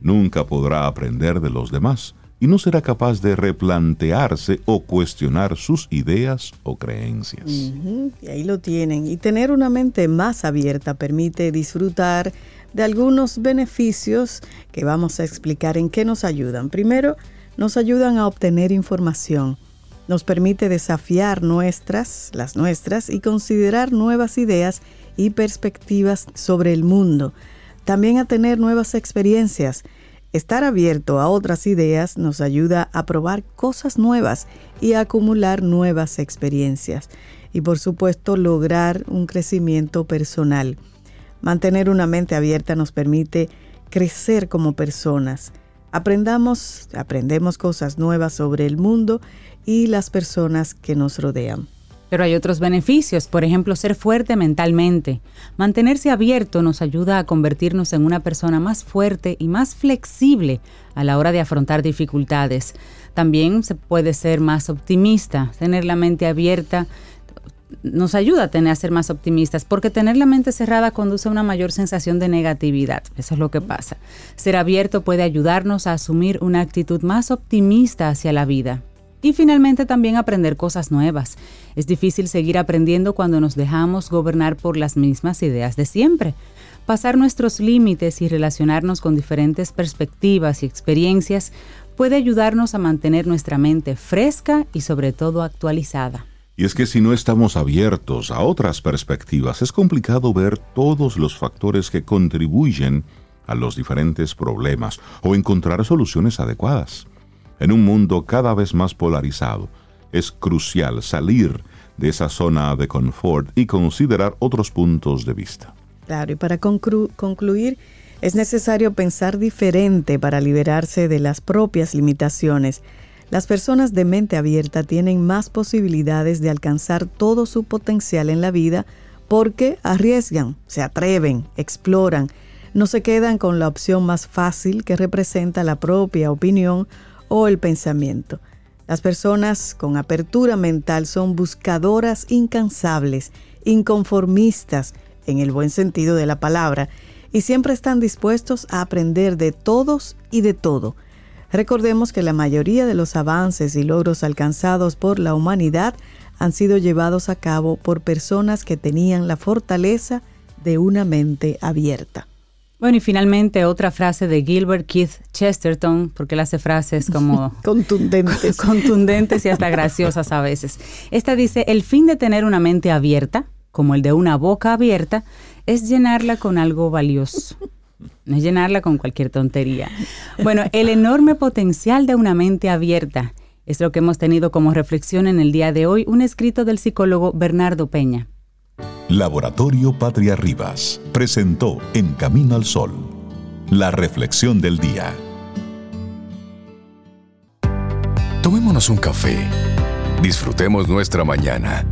[SPEAKER 2] nunca podrá aprender de los demás y no será capaz de replantearse o cuestionar sus ideas o creencias.
[SPEAKER 3] Y ahí lo tienen. Y tener una mente más abierta permite disfrutar de algunos beneficios que vamos a explicar en qué nos ayudan. Primero, nos ayudan a obtener información. Nos permite desafiar nuestras, las nuestras, y considerar nuevas ideas y perspectivas sobre el mundo. También a tener nuevas experiencias Estar abierto a otras ideas nos ayuda a probar cosas nuevas y a acumular nuevas experiencias y por supuesto lograr un crecimiento personal. Mantener una mente abierta nos permite crecer como personas. Aprendamos, aprendemos cosas nuevas sobre el mundo y las personas que nos rodean.
[SPEAKER 1] Pero hay otros beneficios, por ejemplo, ser fuerte mentalmente. Mantenerse abierto nos ayuda a convertirnos en una persona más fuerte y más flexible a la hora de afrontar dificultades. También se puede ser más optimista, tener la mente abierta nos ayuda a, tener, a ser más optimistas, porque tener la mente cerrada conduce a una mayor sensación de negatividad. Eso es lo que pasa. Ser abierto puede ayudarnos a asumir una actitud más optimista hacia la vida. Y finalmente también aprender cosas nuevas. Es difícil seguir aprendiendo cuando nos dejamos gobernar por las mismas ideas de siempre. Pasar nuestros límites y relacionarnos con diferentes perspectivas y experiencias puede ayudarnos a mantener nuestra mente fresca y sobre todo actualizada.
[SPEAKER 2] Y es que si no estamos abiertos a otras perspectivas, es complicado ver todos los factores que contribuyen a los diferentes problemas o encontrar soluciones adecuadas. En un mundo cada vez más polarizado, es crucial salir de esa zona de confort y considerar otros puntos de vista.
[SPEAKER 3] Claro, y para concluir, es necesario pensar diferente para liberarse de las propias limitaciones. Las personas de mente abierta tienen más posibilidades de alcanzar todo su potencial en la vida porque arriesgan, se atreven, exploran, no se quedan con la opción más fácil que representa la propia opinión o el pensamiento. Las personas con apertura mental son buscadoras incansables, inconformistas, en el buen sentido de la palabra, y siempre están dispuestos a aprender de todos y de todo. Recordemos que la mayoría de los avances y logros alcanzados por la humanidad han sido llevados a cabo por personas que tenían la fortaleza de una mente abierta.
[SPEAKER 1] Bueno, y finalmente otra frase de Gilbert Keith Chesterton, porque él hace frases como
[SPEAKER 3] contundentes.
[SPEAKER 1] contundentes y hasta graciosas a veces. Esta dice, el fin de tener una mente abierta, como el de una boca abierta, es llenarla con algo valioso. No es llenarla con cualquier tontería. Bueno, el enorme potencial de una mente abierta es lo que hemos tenido como reflexión en el día de hoy, un escrito del psicólogo Bernardo Peña.
[SPEAKER 4] Laboratorio Patria Rivas presentó En Camino al Sol, la reflexión del día. Tomémonos un café. Disfrutemos nuestra mañana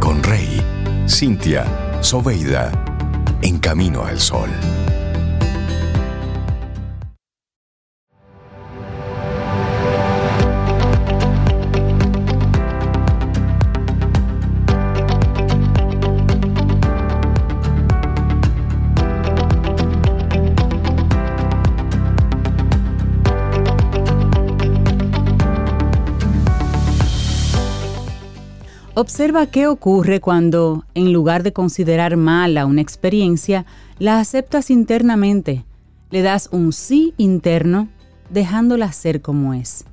[SPEAKER 4] con Rey, Cintia, Soveida, en Camino al Sol.
[SPEAKER 1] Observa qué ocurre cuando, en lugar de considerar mala una experiencia, la aceptas internamente, le das un sí interno, dejándola ser como es.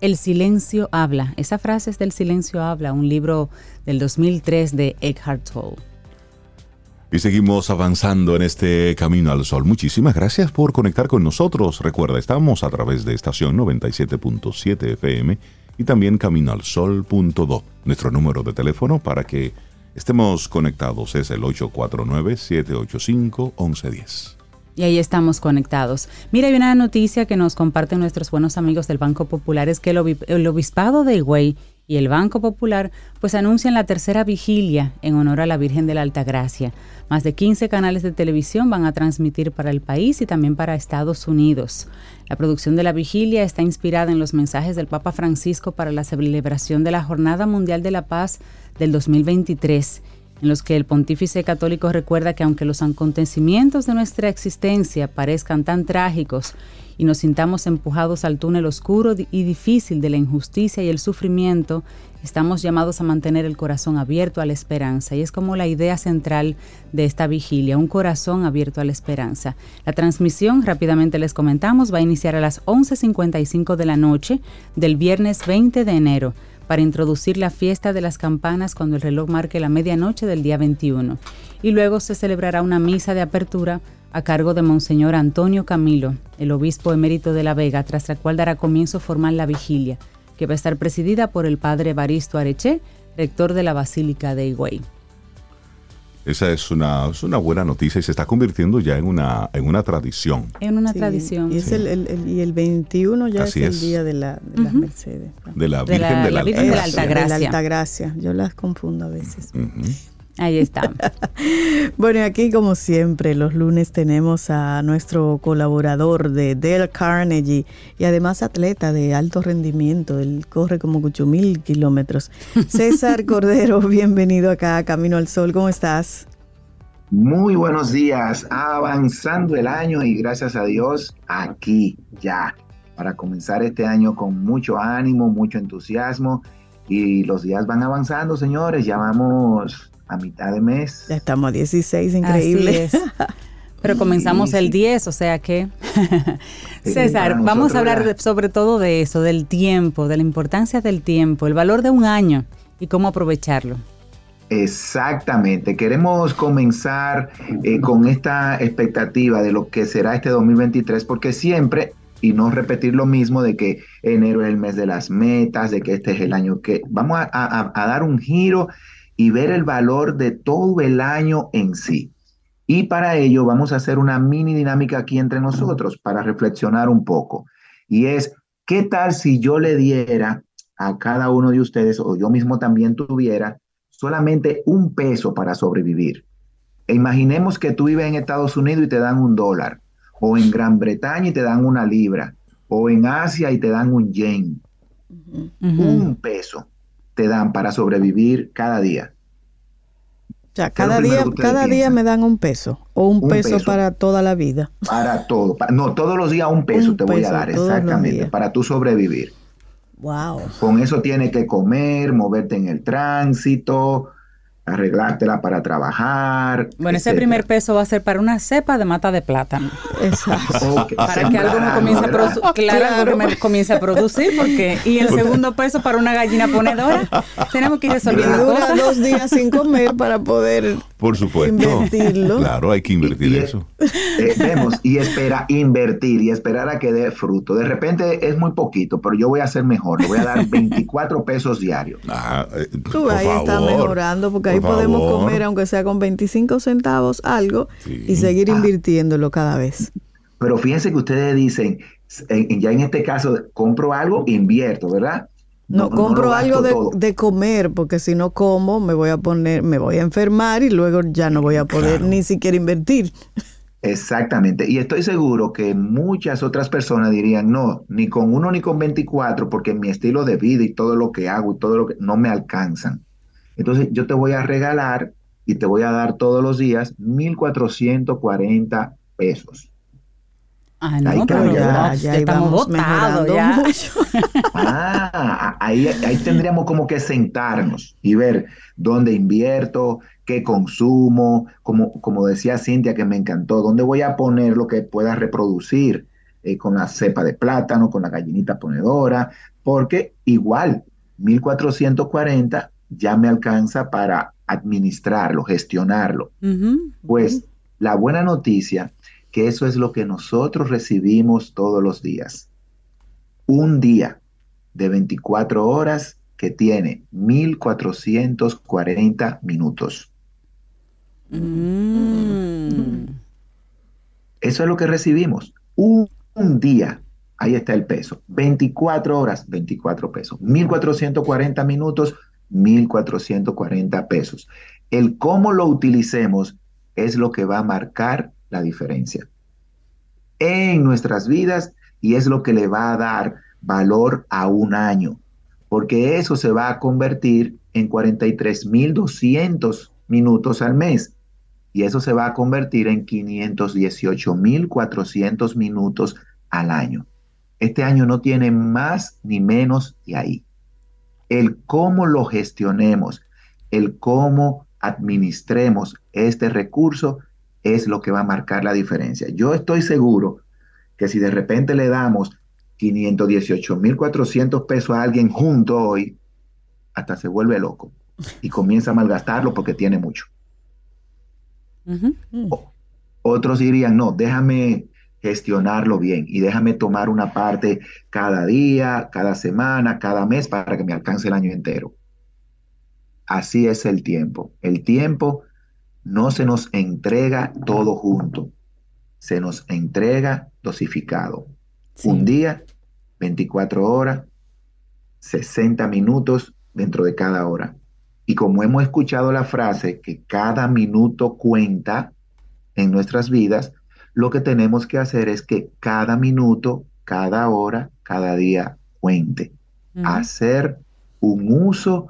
[SPEAKER 1] El silencio habla. Esa frase es del silencio habla, un libro del 2003 de Eckhart Tolle.
[SPEAKER 2] Y seguimos avanzando en este camino al sol. Muchísimas gracias por conectar con nosotros. Recuerda, estamos a través de estación 97.7 FM y también caminoalsol.do. Nuestro número de teléfono para que estemos conectados es el 849-785-1110.
[SPEAKER 1] Y ahí estamos conectados. Mira, hay una noticia que nos comparten nuestros buenos amigos del Banco Popular, es que el, Obispado de Higüey y el Banco Popular pues anuncian la tercera vigilia en honor a la Virgen de la Altagracia. Más de 15 canales de televisión van a transmitir para el país y también para Estados Unidos. La producción de la vigilia está inspirada en los mensajes del Papa Francisco para la celebración de la Jornada Mundial de la Paz del 2023, en los que el pontífice católico recuerda que aunque los acontecimientos de nuestra existencia parezcan tan trágicos y nos sintamos empujados al túnel oscuro y difícil de la injusticia y el sufrimiento, estamos llamados a mantener el corazón abierto a la esperanza. Y es como la idea central de esta vigilia, un corazón abierto a la esperanza. La transmisión, rápidamente les comentamos, va a iniciar a las 11.55 de la noche del viernes 20 de enero para introducir la fiesta de las campanas cuando el reloj marque la medianoche del día 21. Y luego se celebrará una misa de apertura a cargo de Monseñor Antonio Camilo, el obispo emérito de La Vega, tras la cual dará comienzo formal la vigilia, que va a estar presidida por el padre Baristo Areche, rector de la Basílica de Higüey.
[SPEAKER 2] Esa es una, es una buena noticia y se está convirtiendo ya en una, en una tradición.
[SPEAKER 1] En una tradición.
[SPEAKER 3] Y, es el, y el 21 ya es el día de, la, de las Mercedes.
[SPEAKER 2] De la Virgen de la,
[SPEAKER 1] Alta Gracia.
[SPEAKER 3] De la Gracia. Yo las confundo a veces.
[SPEAKER 1] Ahí está.
[SPEAKER 3] bueno, aquí como siempre, los lunes tenemos a nuestro colaborador de Dale Carnegie y además atleta de alto rendimiento. Él corre como 8 mil kilómetros. César Cordero, bienvenido acá a Camino al Sol. ¿Cómo estás?
[SPEAKER 5] Muy buenos días. Avanzando el año y gracias a Dios, aquí ya. Para comenzar este año con mucho ánimo, mucho entusiasmo. Y los días van avanzando, señores. Ya vamos a mitad de mes.
[SPEAKER 3] Ya estamos a 16, increíble.
[SPEAKER 1] Pero comenzamos el 10, o sea que... César, vamos a hablar sobre todo de eso, del tiempo, de la importancia del tiempo, el valor de un año y cómo aprovecharlo.
[SPEAKER 5] Exactamente, queremos comenzar eh, con esta expectativa de lo que será este 2023, porque siempre, y no repetir lo mismo de que enero es el mes de las metas, de que este es el año que vamos a dar un giro y ver el valor de todo el año en sí. Y para ello vamos a hacer una mini dinámica aquí entre nosotros para reflexionar un poco. Y es, ¿qué tal si yo le diera a cada uno de ustedes, o yo mismo también tuviera, solamente un peso para sobrevivir? E imaginemos que tú vives en Estados Unidos y te dan un dólar, o en Gran Bretaña y te dan una libra, o en Asia y te dan un yen. Un peso te dan para sobrevivir cada día?
[SPEAKER 3] O sea, cada día, cada día me dan un peso o un, peso, para toda la vida.
[SPEAKER 5] Para todo. no, todos los días un peso te voy a dar, exactamente, para tú sobrevivir.
[SPEAKER 3] Wow.
[SPEAKER 5] Con eso tienes que comer, moverte en el tránsito, arreglártela para trabajar.
[SPEAKER 1] Bueno, ese primer peso va a ser para una cepa de mata de plátano.
[SPEAKER 3] Exacto.
[SPEAKER 1] Para que algo me comience a producir, claro, que me comience a producir, porque y el segundo peso para una gallina ponedora. Tenemos que ir resolviendo cosas.
[SPEAKER 3] dos días sin comer para poder
[SPEAKER 2] por supuesto.
[SPEAKER 3] Invertirlo.
[SPEAKER 2] Claro, hay que invertir eso.
[SPEAKER 5] Eh, vemos, y espera, invertir y esperar a que dé fruto. De repente es muy poquito, pero yo voy a hacer mejor. Le voy a dar 24 pesos diarios.
[SPEAKER 3] Ah, eh, Tú ahí está mejorando, porque ahí podemos comer, aunque sea con 25 centavos, algo y seguir ah. invirtiéndolo cada vez.
[SPEAKER 5] Pero fíjense que ustedes dicen, ya en este caso, compro algo, invierto, ¿verdad?
[SPEAKER 3] No, compro algo de, comer, porque si no como me voy a poner, me voy a enfermar y luego ya no voy a poder ni siquiera invertir.
[SPEAKER 5] Exactamente. Y estoy seguro que muchas otras personas dirían, no, ni con uno ni con 24, porque mi estilo de vida y todo lo que hago y todo lo que no me alcanzan. Entonces yo te voy a regalar y te voy a dar todos los días 1.440 pesos.
[SPEAKER 1] Ah, no, pero ya, ya, estamos votados ya.
[SPEAKER 5] Ah, ahí, ahí tendríamos como que sentarnos y ver dónde invierto, qué consumo, como, como decía Cintia que me encantó, dónde voy a poner lo que pueda reproducir eh, con la cepa de plátano, con la gallinita ponedora, porque igual 1440 ya me alcanza para administrarlo, gestionarlo. Pues la buena noticia que eso es lo que nosotros recibimos todos los días. Un día de 24 horas que tiene 1440 minutos. Mm. Eso es lo que recibimos. Un, un, día, ahí está el peso. 24 horas, 24 pesos. 1440 minutos, 1440 pesos. El cómo lo utilicemos es lo que va a marcar la diferencia en nuestras vidas y es lo que le va a dar valor a un año, porque eso se va a convertir en 43.200 minutos al mes y eso se va a convertir en 518.400 minutos al año. Este año no tiene más ni menos de ahí. El cómo lo gestionemos, el cómo administremos este recurso es lo que va a marcar la diferencia. Yo estoy seguro que si de repente le damos 518.400 pesos a alguien junto hoy, hasta se vuelve loco y comienza a malgastarlo porque tiene mucho. otros dirían, no, déjame gestionarlo bien y déjame tomar una parte cada día, cada semana, cada mes para que me alcance el año entero. Así es el tiempo. El tiempo no se nos entrega todo junto, se nos entrega dosificado. Un día, 24 horas, 60 minutos dentro de cada hora. Y como hemos escuchado la frase que cada minuto cuenta en nuestras vidas, lo que tenemos que hacer es que cada minuto, cada hora, cada día cuente. Hacer un uso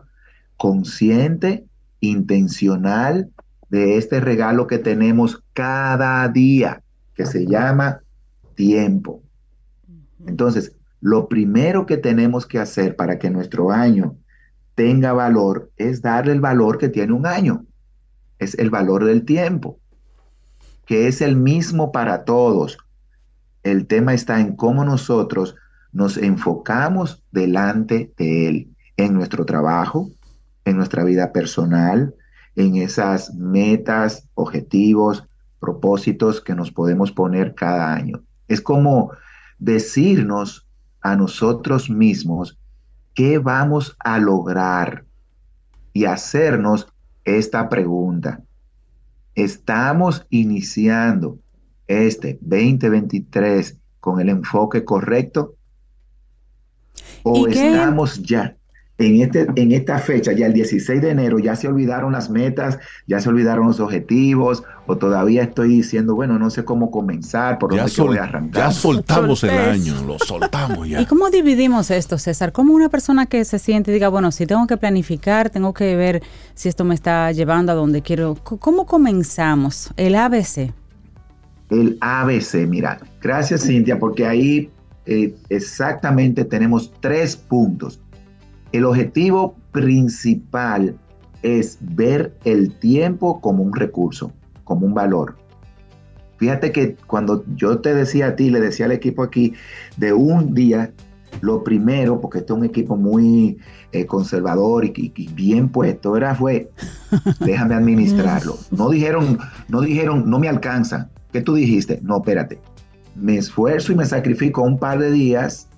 [SPEAKER 5] consciente, intencional de este regalo que tenemos cada día, que se llama tiempo. Entonces, lo primero que tenemos que hacer para que nuestro año tenga valor es darle el valor que tiene un año. Es el valor del tiempo, que es el mismo para todos. El tema está en cómo nosotros nos enfocamos delante de él, en nuestro trabajo, en nuestra vida personal, en esas metas, objetivos, propósitos que nos podemos poner cada año. Es como decirnos a nosotros mismos qué vamos a lograr y hacernos esta pregunta. ¿Estamos iniciando este 2023 con el enfoque correcto? ¿O estamos ya en, este, en esta fecha, ya el 16 de enero, ya se olvidaron las metas, ya se olvidaron los objetivos, o todavía estoy diciendo, bueno, no sé cómo comenzar, por dónde voy a arrancar.
[SPEAKER 2] Ya soltamos el año, lo soltamos ya.
[SPEAKER 1] ¿Y cómo dividimos esto, César? ¿Cómo una persona que se siente y diga, bueno, si tengo que planificar, tengo que ver si esto me está llevando a donde quiero? ¿Cómo comenzamos? El ABC.
[SPEAKER 5] El ABC, mira, gracias Cintia, porque ahí eh, exactamente tenemos tres puntos. El objetivo principal es ver el tiempo como un recurso, como un valor. Fíjate que cuando yo te decía a ti, le decía al equipo aquí, de un día, lo primero, porque este es un equipo muy eh, conservador y, bien puesto, era fue, déjame administrarlo. No dijeron, no dijeron, no me alcanza. ¿Qué tú dijiste? No, espérate. Me esfuerzo y me sacrifico un par de días,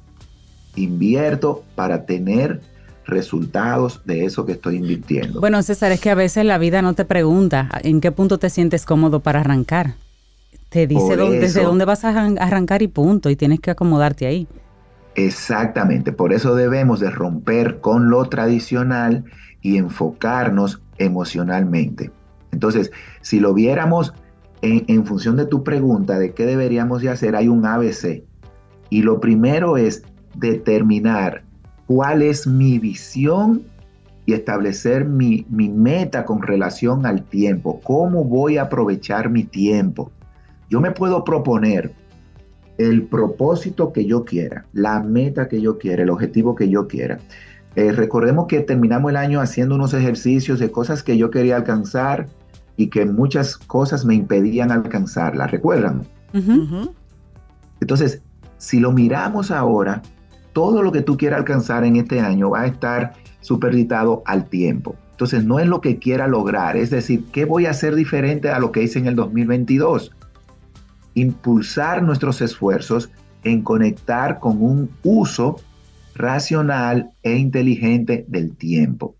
[SPEAKER 5] invierto para tener resultados de eso que estoy invirtiendo.
[SPEAKER 1] Bueno, César, es que a veces la vida no te pregunta en qué punto te sientes cómodo para arrancar. Te dice dónde, desde dónde vas a arrancar y punto, y tienes que acomodarte ahí.
[SPEAKER 5] Exactamente, por eso debemos de romper con lo tradicional y enfocarnos emocionalmente. Entonces, si lo viéramos en, en función de tu pregunta de qué deberíamos de hacer, hay un ABC. Y lo primero es determinar cuál es mi visión y establecer mi, meta con relación al tiempo. ¿Cómo voy a aprovechar mi tiempo? Yo me puedo proponer el propósito que yo quiera, la meta que yo quiera, el objetivo que yo quiera. Eh, recordemos que terminamos el año haciendo unos ejercicios de cosas que yo quería alcanzar y que muchas cosas me impedían alcanzarlas. ¿Recuerdan? Entonces, si lo miramos ahora, todo lo que tú quieras alcanzar en este año va a estar superditado al tiempo. Entonces no es lo que quiera lograr, es decir, ¿qué voy a hacer diferente a lo que hice en el 2022? Impulsar nuestros esfuerzos en conectar con un uso racional e inteligente del tiempo.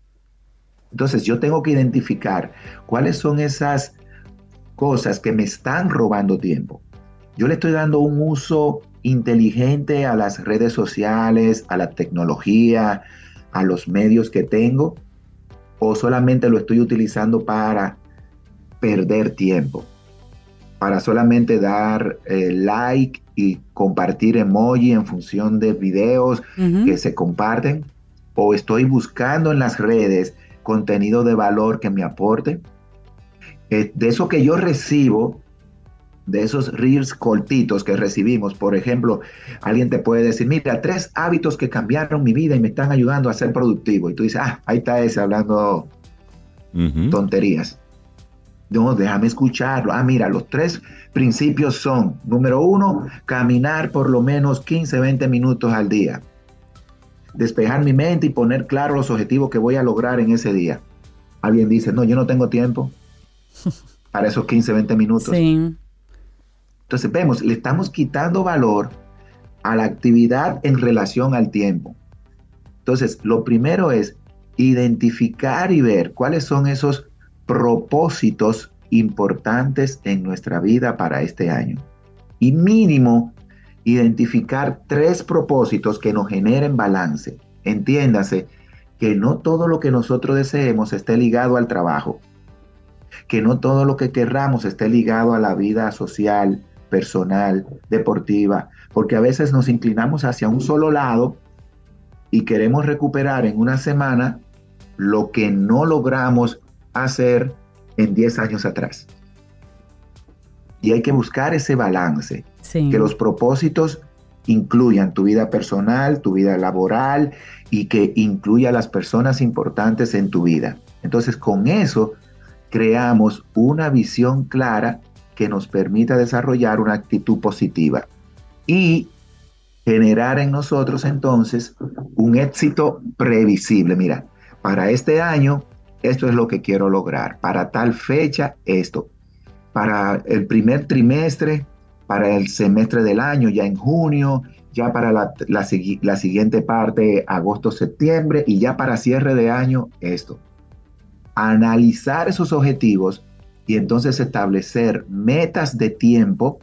[SPEAKER 5] Entonces yo tengo que identificar cuáles son esas cosas que me están robando tiempo. Yo le estoy dando un uso inteligente a las redes sociales, a la tecnología, a los medios que tengo, o solamente lo estoy utilizando para perder tiempo, para solamente dar eh, like y compartir emoji en función de videos que se comparten, o estoy buscando en las redes contenido de valor que me aporte. Eh, de eso que yo recibo, de esos reels cortitos que recibimos. Por ejemplo, alguien te puede decir, mira, tres hábitos que cambiaron mi vida y me están ayudando a ser productivo. Y tú dices, ah, ahí está ese hablando tonterías. No, déjame escucharlo. Ah, mira, los tres principios son, número uno, caminar por lo menos 15, 20 minutos al día. Despejar mi mente y poner claro los objetivos que voy a lograr en ese día. Alguien dice, no, yo no tengo tiempo para esos 15, 20 minutos. Sí. Entonces vemos, le estamos quitando valor a la actividad en relación al tiempo. Entonces, lo primero es identificar y ver cuáles son esos propósitos importantes en nuestra vida para este año. Y mínimo, identificar tres propósitos que nos generen balance. Entiéndase que no todo lo que nosotros deseemos esté ligado al trabajo, que no todo lo que querramos esté ligado a la vida social, personal, deportiva, porque a veces nos inclinamos hacia un solo lado y queremos recuperar en una semana lo que no logramos hacer en 10 años atrás. Y hay que buscar ese balance, que los propósitos incluyan tu vida personal, tu vida laboral y que incluya a las personas importantes en tu vida. Entonces con eso creamos una visión clara que nos permita desarrollar una actitud positiva y generar en nosotros entonces un éxito previsible. Mira, para este año esto es lo que quiero lograr, para tal fecha esto, para el primer trimestre, para el semestre del año, ya en junio, ya para la, la siguiente parte, agosto, septiembre, y ya para cierre de año esto. Analizar esos objetivos y entonces establecer metas de tiempo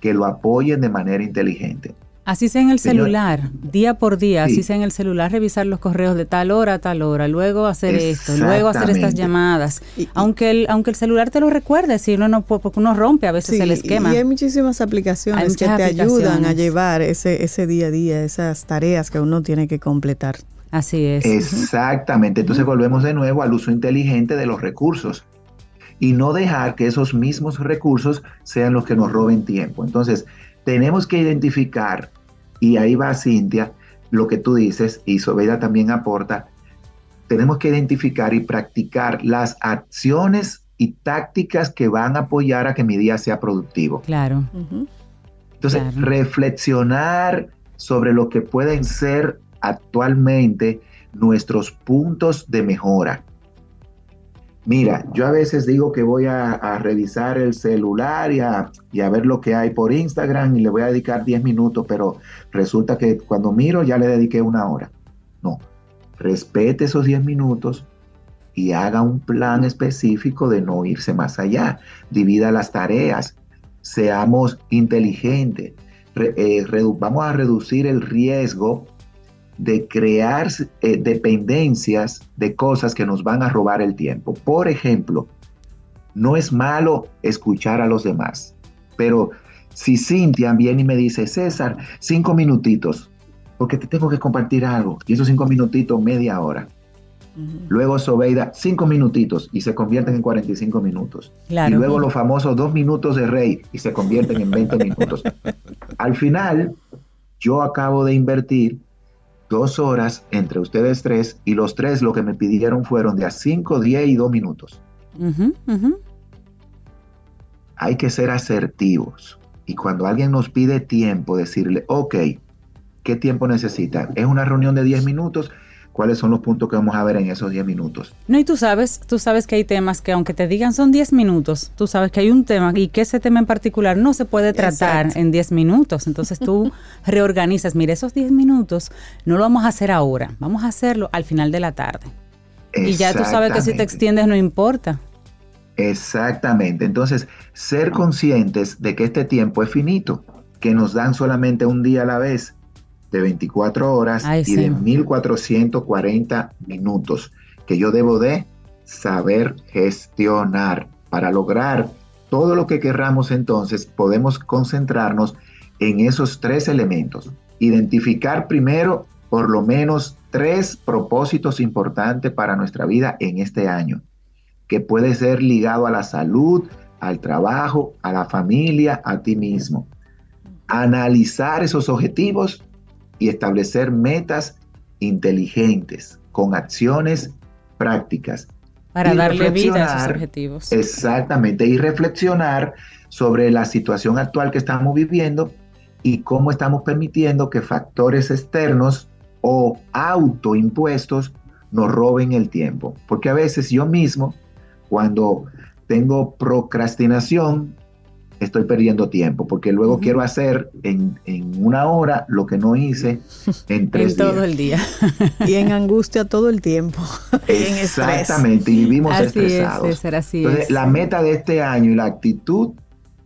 [SPEAKER 5] que lo apoyen de manera inteligente.
[SPEAKER 1] Así sea en el celular, día por día, así sea en el celular, revisar los correos de tal hora a tal hora, luego hacer esto, luego hacer estas llamadas. aunque, el, aunque el celular te lo recuerde, si uno no porque uno rompe a veces el esquema.
[SPEAKER 3] Y hay muchísimas aplicaciones que te ayudan a llevar ese, ese día a día, esas tareas que uno tiene que completar.
[SPEAKER 1] Así es.
[SPEAKER 5] Exactamente. Entonces volvemos de nuevo al uso inteligente de los recursos y no dejar que esos mismos recursos sean los que nos roben tiempo. Entonces, tenemos que identificar y ahí va Cintia, lo que tú dices, y Sobeida también aporta, tenemos que identificar y practicar las acciones y tácticas que van a apoyar a que mi día sea productivo.
[SPEAKER 1] Claro.
[SPEAKER 5] Entonces, reflexionar sobre lo que pueden ser actualmente nuestros puntos de mejora. Mira, yo a veces digo que voy a, revisar el celular y a, ver lo que hay por Instagram y le voy a dedicar 10 minutos, pero resulta que cuando miro ya le dediqué una hora. No, respete esos 10 minutos y haga un plan específico de no irse más allá. Divida las tareas, seamos inteligentes, eh, vamos a reducir el riesgo de crear eh, dependencias de cosas que nos van a robar el tiempo. Por ejemplo, no es malo escuchar a los demás, pero si Cintia viene y me dice, César, cinco minutitos, porque te tengo que compartir algo, y esos cinco minutitos, media hora. Luego Sobeida, cinco minutitos y se convierten en 45 minutos. Y luego los famosos dos minutos de rey y se convierten en 20 minutos. Al final, yo acabo de invertir dos horas entre ustedes tres y los tres lo que me pidieron fueron de a cinco, diez y dos minutos. Hay que ser asertivos. Y cuando alguien nos pide tiempo, decirle, ok, ¿qué tiempo necesita? ¿Es una reunión de 10 minutos? Cuáles son los puntos que vamos a ver en esos 10 minutos.
[SPEAKER 1] No, y tú sabes, tú sabes que hay temas que aunque te digan son 10 minutos, tú sabes que hay un tema y que ese tema en particular no se puede tratar en 10 minutos. Entonces tú reorganizas, mire, esos 10 minutos no lo vamos a hacer ahora, vamos a hacerlo al final de la tarde. Y ya tú sabes que si te extiendes no importa.
[SPEAKER 5] Exactamente. Entonces, ser conscientes de que este tiempo es finito, que nos dan solamente un día a la vez de 24 horas y de 1440 minutos que yo debo de saber gestionar. Para lograr todo lo que querramos entonces, podemos concentrarnos en esos tres elementos. Identificar primero por lo menos tres propósitos importantes para nuestra vida en este año, que puede ser ligado a la salud, al trabajo, a la familia, a ti mismo. Analizar esos objetivos y establecer metas inteligentes con acciones prácticas.
[SPEAKER 1] Para darle vida a esos objetivos.
[SPEAKER 5] Exactamente, y reflexionar sobre la situación actual que estamos viviendo y cómo estamos permitiendo que factores externos o autoimpuestos nos roben el tiempo. Porque a veces yo mismo, cuando tengo procrastinación, estoy perdiendo tiempo, porque luego quiero hacer en, una hora lo que no hice en tres
[SPEAKER 3] días. todo el día. y en angustia todo el tiempo.
[SPEAKER 5] Exactamente, y vivimos estresados. Entonces, la meta de este año y la actitud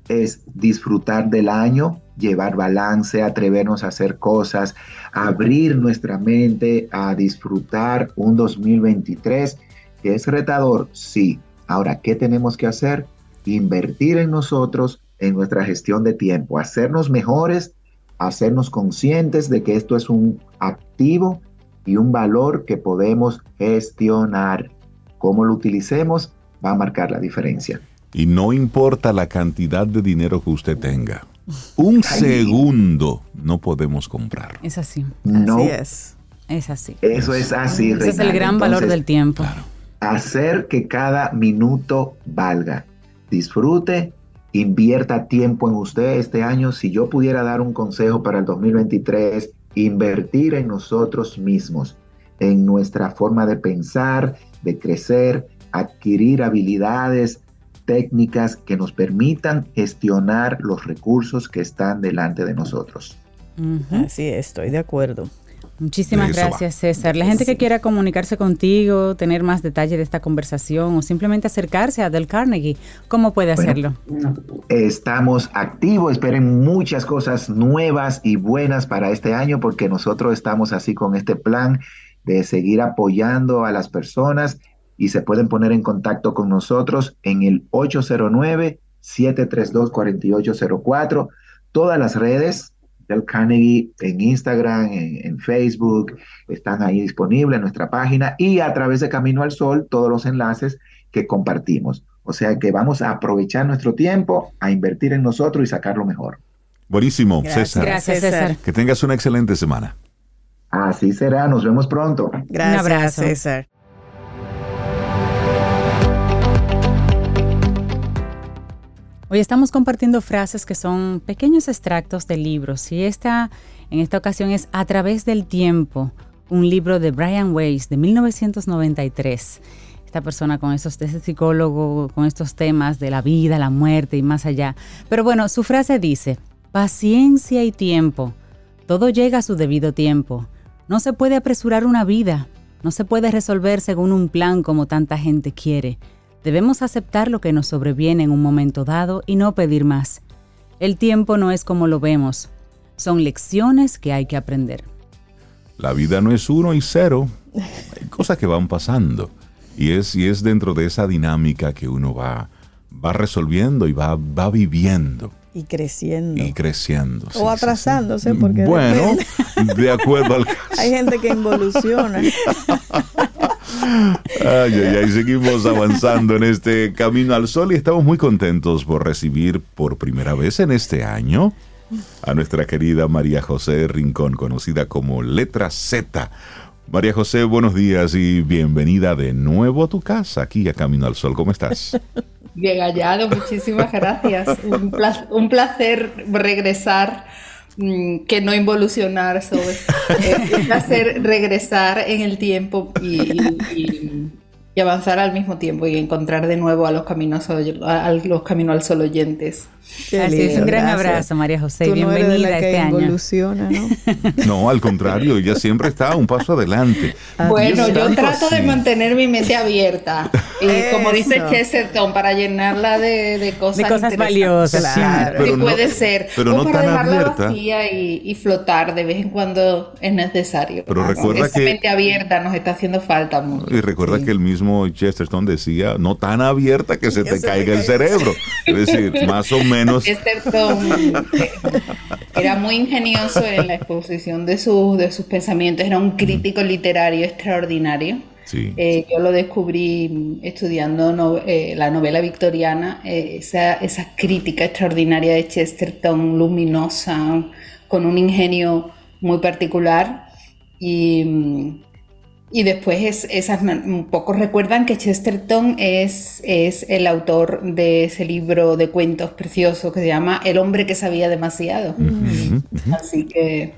[SPEAKER 5] es disfrutar del año, llevar balance, atrevernos a hacer cosas, abrir nuestra mente a disfrutar un 2023 que es retador, sí. Ahora, ¿qué tenemos que hacer? Invertir en nosotros, en nuestra gestión de tiempo, hacernos mejores, hacernos conscientes de que esto es un activo y un valor que podemos gestionar. Cómo lo utilicemos va a marcar la diferencia.
[SPEAKER 2] Y no importa la cantidad de dinero que usted tenga. Un segundo no podemos comprar.
[SPEAKER 1] Es así.
[SPEAKER 5] No.
[SPEAKER 1] Así es. Es así.
[SPEAKER 5] Eso es así.
[SPEAKER 1] Ese es el gran valor del tiempo.
[SPEAKER 5] Hacer que cada minuto valga. Disfrute, invierta tiempo en usted este año. Si yo pudiera dar un consejo para el 2023, invertir en nosotros mismos, en nuestra forma de pensar, de crecer, adquirir habilidades, técnicas que nos permitan gestionar los recursos que están delante de nosotros.
[SPEAKER 3] Así estoy de acuerdo.
[SPEAKER 1] Muchísimas gracias, César. La gente que quiera comunicarse contigo, tener más detalle de esta conversación o simplemente acercarse a Del Carnegie, ¿cómo puede hacerlo?
[SPEAKER 5] estamos activos, esperen muchas cosas nuevas y buenas para este año porque nosotros estamos así con este plan de seguir apoyando a las personas y se pueden poner en contacto con nosotros en el 809-732-4804. Todas las redes del Carnegie en Instagram, en, Facebook, están ahí disponibles en nuestra página y a través de Camino al Sol todos los enlaces que compartimos. O sea que vamos a aprovechar nuestro tiempo, a invertir en nosotros y sacarlo mejor.
[SPEAKER 2] Buenísimo, César.
[SPEAKER 1] Gracias, César.
[SPEAKER 2] Que tengas una excelente semana.
[SPEAKER 5] Así será, nos vemos pronto.
[SPEAKER 3] Gracias, Un abrazo. César.
[SPEAKER 1] Hoy estamos compartiendo frases que son pequeños extractos de libros y esta en esta ocasión es A través del tiempo, un libro de Brian Weiss de 1993. Esta persona con esos, este psicólogo con estos temas de la vida, la muerte y más allá. Pero bueno, su frase dice, paciencia y tiempo. Todo llega a su debido tiempo. No se puede apresurar una vida. No se puede resolver según un plan como tanta gente quiere. Debemos aceptar lo que nos sobreviene en un momento dado y no pedir más. El tiempo no es como lo vemos, son lecciones que hay que aprender.
[SPEAKER 2] La vida no es uno y cero, hay cosas que van pasando y es, y es dentro de esa dinámica que uno va, va resolviendo y va, va viviendo.
[SPEAKER 3] Y creciendo.
[SPEAKER 2] Y creciendo.
[SPEAKER 3] O atrasándose, porque.
[SPEAKER 2] Bueno, de acuerdo al caso.
[SPEAKER 3] Hay gente que involuciona.
[SPEAKER 2] Ay, ay, ay, seguimos avanzando en este camino al sol y estamos muy contentos por recibir por primera vez en este año a nuestra querida María José Rincón, conocida como Letra Z. María José, buenos días y bienvenida de nuevo a tu casa, aquí a Camino al Sol. ¿Cómo estás?
[SPEAKER 6] Bien hallado, muchísimas gracias. Un placer, regresar que no involucionar sobre eh, hacer regresar en el tiempo y, y avanzar al mismo tiempo y encontrar de nuevo a los caminos, a los caminos al sol oyentes.
[SPEAKER 1] Así es, un gran abrazo, María José. Bienvenida a este año.
[SPEAKER 3] ¿no?
[SPEAKER 2] no, al contrario, ella siempre está un paso adelante.
[SPEAKER 6] Ah, bueno, yo trato de mantener mi mente abierta. Y como dice Chesterton, para llenarla de, cosas,
[SPEAKER 1] de cosas valiosas.
[SPEAKER 6] Claro. Sí, puede ser. Pero o no para dejarla vacía y, flotar de vez en cuando es necesario.
[SPEAKER 2] Pero recuerda
[SPEAKER 6] Esa mente abierta nos está haciendo falta mucho.
[SPEAKER 2] Y recuerda que el mismo Chesterton decía, no tan abierta que se te caiga el cerebro. Es decir, más o menos.
[SPEAKER 6] Chesterton era muy ingenioso en la exposición de, sus de sus pensamientos, era un crítico literario extraordinario. Eh, yo lo descubrí estudiando eh, la novela victoriana, eh, esa, esa, crítica extraordinaria de Chesterton, luminosa, con un ingenio muy particular. Y, y después esas un poco recuerdan que Chesterton es, es el autor de ese libro de cuentos precioso que se llama El hombre que sabía demasiado. Así que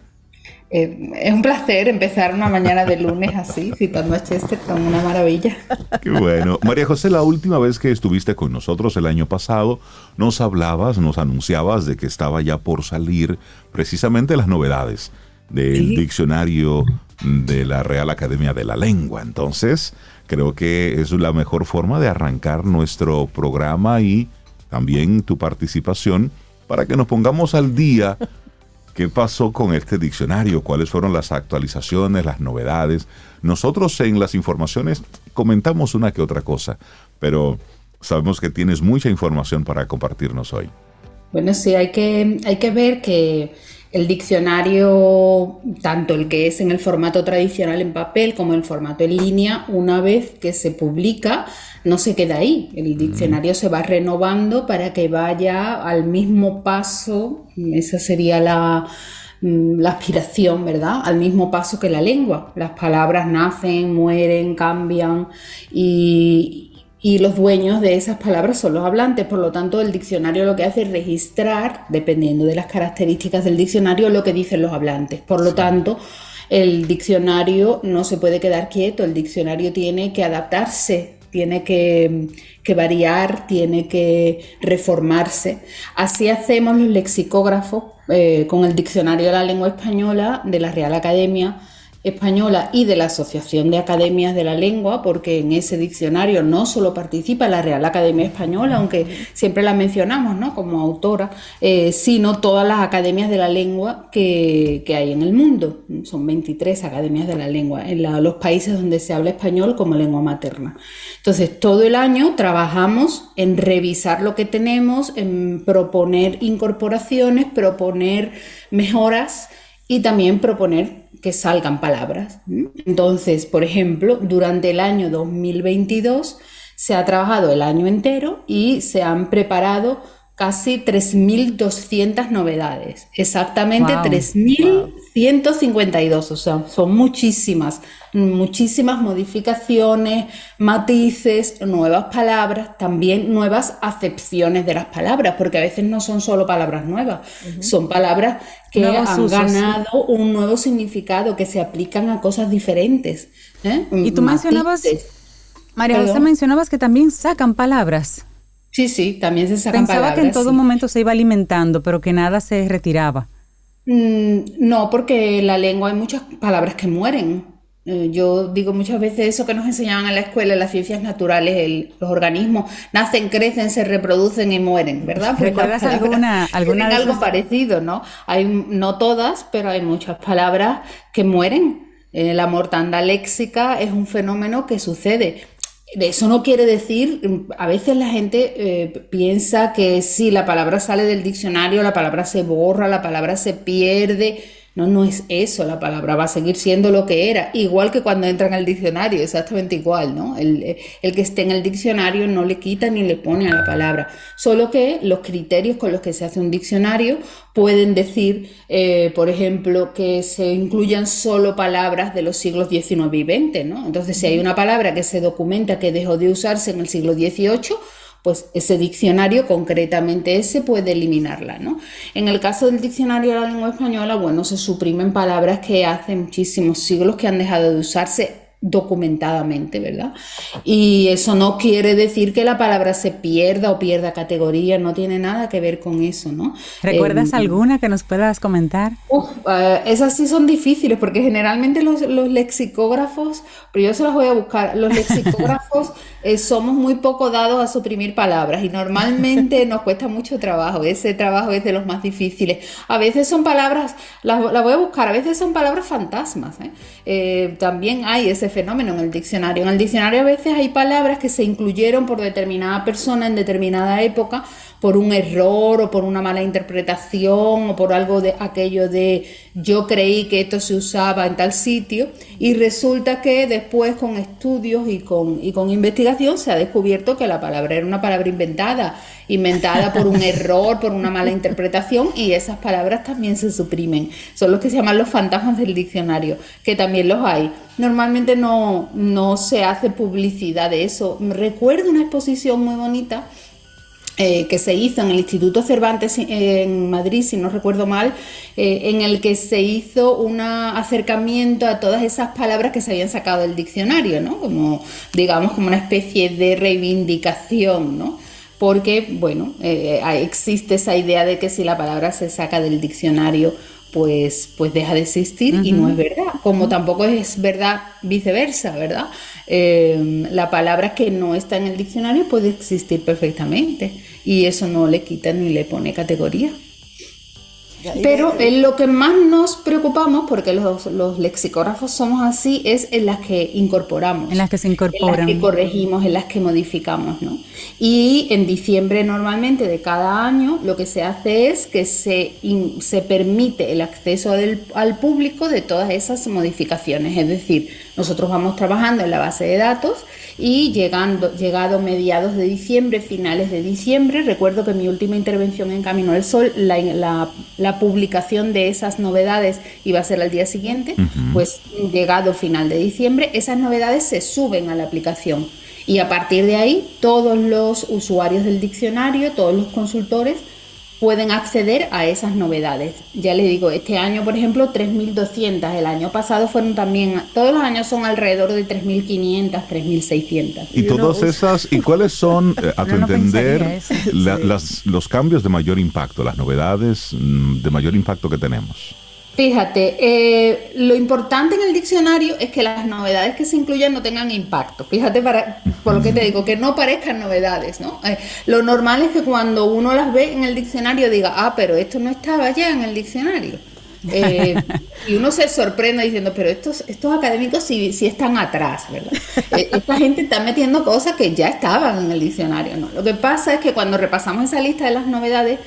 [SPEAKER 6] eh, es un placer empezar una mañana de lunes así, citando a Chesterton, una maravilla.
[SPEAKER 2] Qué bueno. María José, la última vez que estuviste con nosotros el año pasado, nos hablabas, nos anunciabas de que estaba ya por salir precisamente las novedades del diccionario de la Real Academia de la Lengua. Entonces, creo que es la mejor forma de arrancar nuestro programa y también tu participación para que nos pongamos al día qué pasó con este diccionario, cuáles fueron las actualizaciones, las novedades. Nosotros en las informaciones comentamos una que otra cosa, pero sabemos que tienes mucha información para compartirnos hoy.
[SPEAKER 6] Bueno, sí, hay que, hay que ver que el diccionario, tanto el que es en el formato tradicional en papel como el formato en línea, una vez que se publica, no se queda ahí. El diccionario se va renovando para que vaya al mismo paso, esa sería la, mm, la aspiración, ¿verdad? Al mismo paso que la lengua. Las palabras nacen, mueren, cambian y, y los dueños de esas palabras son los hablantes. Por lo tanto, el diccionario lo que hace es registrar, dependiendo de las características del diccionario, lo que dicen los hablantes. Por lo tanto, el diccionario no se puede quedar quieto, el diccionario tiene que adaptarse, tiene que, variar, tiene que reformarse. Así hacemos los lexicógrafos eh, con el diccionario de la lengua española de la Real Academia Española y de la Asociación de Academias de la Lengua, porque en ese diccionario no solo participa la Real Academia Española, aunque siempre la mencionamos ¿no? como autora, eh, sino todas las academias de la lengua que, hay en el mundo. Son 23 academias de la lengua en los países donde se habla español como lengua materna. Entonces, todo el año trabajamos en revisar lo que tenemos, en proponer incorporaciones, proponer mejoras y también proponer que salgan palabras. Entonces, por ejemplo, durante el año 2022 se ha trabajado el año entero y se han preparado casi 3.200 novedades, exactamente 3.152, o sea, son muchísimas, muchísimas modificaciones, matices, nuevas palabras, también nuevas acepciones de las palabras, porque a veces no son solo palabras nuevas, son palabras que han ganado un nuevo significado, que se aplican a cosas diferentes.
[SPEAKER 1] ¿eh? Y tú mencionabas, María José, mencionabas que también sacan palabras.
[SPEAKER 6] Sí, sí, también se sacan
[SPEAKER 1] Pensaba que en todo momento se iba alimentando, pero que nada se retiraba.
[SPEAKER 6] Mm, no, porque en la lengua hay muchas palabras que mueren. Eh, yo digo muchas veces eso que nos enseñaban en la escuela, en las ciencias naturales, los organismos nacen, crecen, se reproducen y mueren, ¿verdad?
[SPEAKER 1] ¿Recuerdas alguna, alguna
[SPEAKER 6] de algo parecido, ¿no? Hay, no todas, pero hay muchas palabras que mueren. Eh, la mortandad léxica es un fenómeno que sucede. Eso no quiere decir, a veces la gente eh, piensa que si la palabra sale del diccionario, la palabra se borra, la palabra se pierde. No, no es eso, la palabra va a seguir siendo lo que era, igual que cuando entra en el diccionario, exactamente igual, ¿no? El, que esté en el diccionario no le quita ni le pone a la palabra, solo que los criterios con los que se hace un diccionario pueden decir, eh, por ejemplo, que se incluyan solo palabras de los siglos XIX y XX, ¿no? Entonces, si hay una palabra que se documenta que dejó de usarse en el siglo XVIII, pues ese diccionario, concretamente ese, puede eliminarla. ¿no? En el caso del diccionario de la lengua española, bueno, se suprimen palabras que hace muchísimos siglos que han dejado de usarse documentadamente, ¿verdad? Y eso no quiere decir que la palabra se pierda o pierda categoría, no tiene nada que ver con eso, ¿no?
[SPEAKER 1] ¿Recuerdas em, alguna que nos puedas comentar?
[SPEAKER 6] Eh, esas sí son difíciles porque generalmente los, lexicógrafos, pero yo se las voy a buscar, los lexicógrafos eh, somos muy poco dados a suprimir palabras y normalmente nos cuesta mucho trabajo, ese trabajo es de los más difíciles. A veces son palabras, las, voy a buscar, a veces son palabras fantasmas, ¿eh? también hay ese fenómeno en el diccionario. En el diccionario a veces hay palabras que se incluyeron por determinada persona en determinada época por un error o por una mala interpretación o por algo de aquello de yo creí que esto se usaba en tal sitio y resulta que después con estudios y con, y con investigación se ha descubierto que la palabra era una palabra inventada, inventada por un error, por una mala interpretación y esas palabras también se suprimen. Son los que se llaman los fantasmas del diccionario, que también los hay. Normalmente no, no se hace publicidad de eso. Recuerdo una exposición muy bonita eh, que se hizo en el Instituto Cervantes en Madrid, si no recuerdo mal, eh, en el que se hizo un acercamiento a todas esas palabras que se habían sacado del diccionario, ¿no? Como, digamos, como una especie de reivindicación, ¿no? Porque, bueno, eh, existe esa idea de que si la palabra se saca del diccionario, pues, pues deja de existir y no es verdad, como tampoco es verdad viceversa, ¿verdad? Eh, la palabra que no está en el diccionario puede existir perfectamente y eso no le quita ni le pone categoría. Pero en lo que más nos preocupamos, porque los, lexicógrafos somos así, es en las que incorporamos.
[SPEAKER 1] En las que se incorporan.
[SPEAKER 6] En las que corregimos, en las que modificamos, ¿no? Y en diciembre normalmente de cada año lo que se hace es que se, se permite el acceso al público de todas esas modificaciones. Es decir, nosotros vamos trabajando en la base de datos y llegando, llegado mediados de diciembre, finales de diciembre, recuerdo que mi última intervención en Camino al Sol, la, la, publicación de esas novedades iba a ser al día siguiente, pues llegado final de diciembre, esas novedades se suben a la aplicación. Y a partir de ahí, todos los usuarios del diccionario, todos los consultores, pueden acceder a esas novedades. Ya les digo, este año, por ejemplo, 3.200. El año pasado fueron también, todos los años son alrededor de 3.500, 3.600.
[SPEAKER 2] Y todas esas, ¿y cuáles son, eh, a tu entender, los cambios de mayor impacto, las novedades mm, de mayor impacto que tenemos?
[SPEAKER 6] Fíjate, eh, lo importante en el diccionario es que las novedades que se incluyan no tengan impacto. Fíjate, para, por lo que te digo, que no parezcan novedades, ¿no? Eh, lo normal es que cuando uno las ve en el diccionario diga, ah, pero esto no estaba ya en el diccionario. Eh, y uno se sorprende diciendo, pero estos, estos académicos sí, sí están atrás, ¿verdad? esta gente está metiendo cosas que ya estaban en el diccionario, ¿no? Lo que pasa es que cuando repasamos esa lista de las novedades,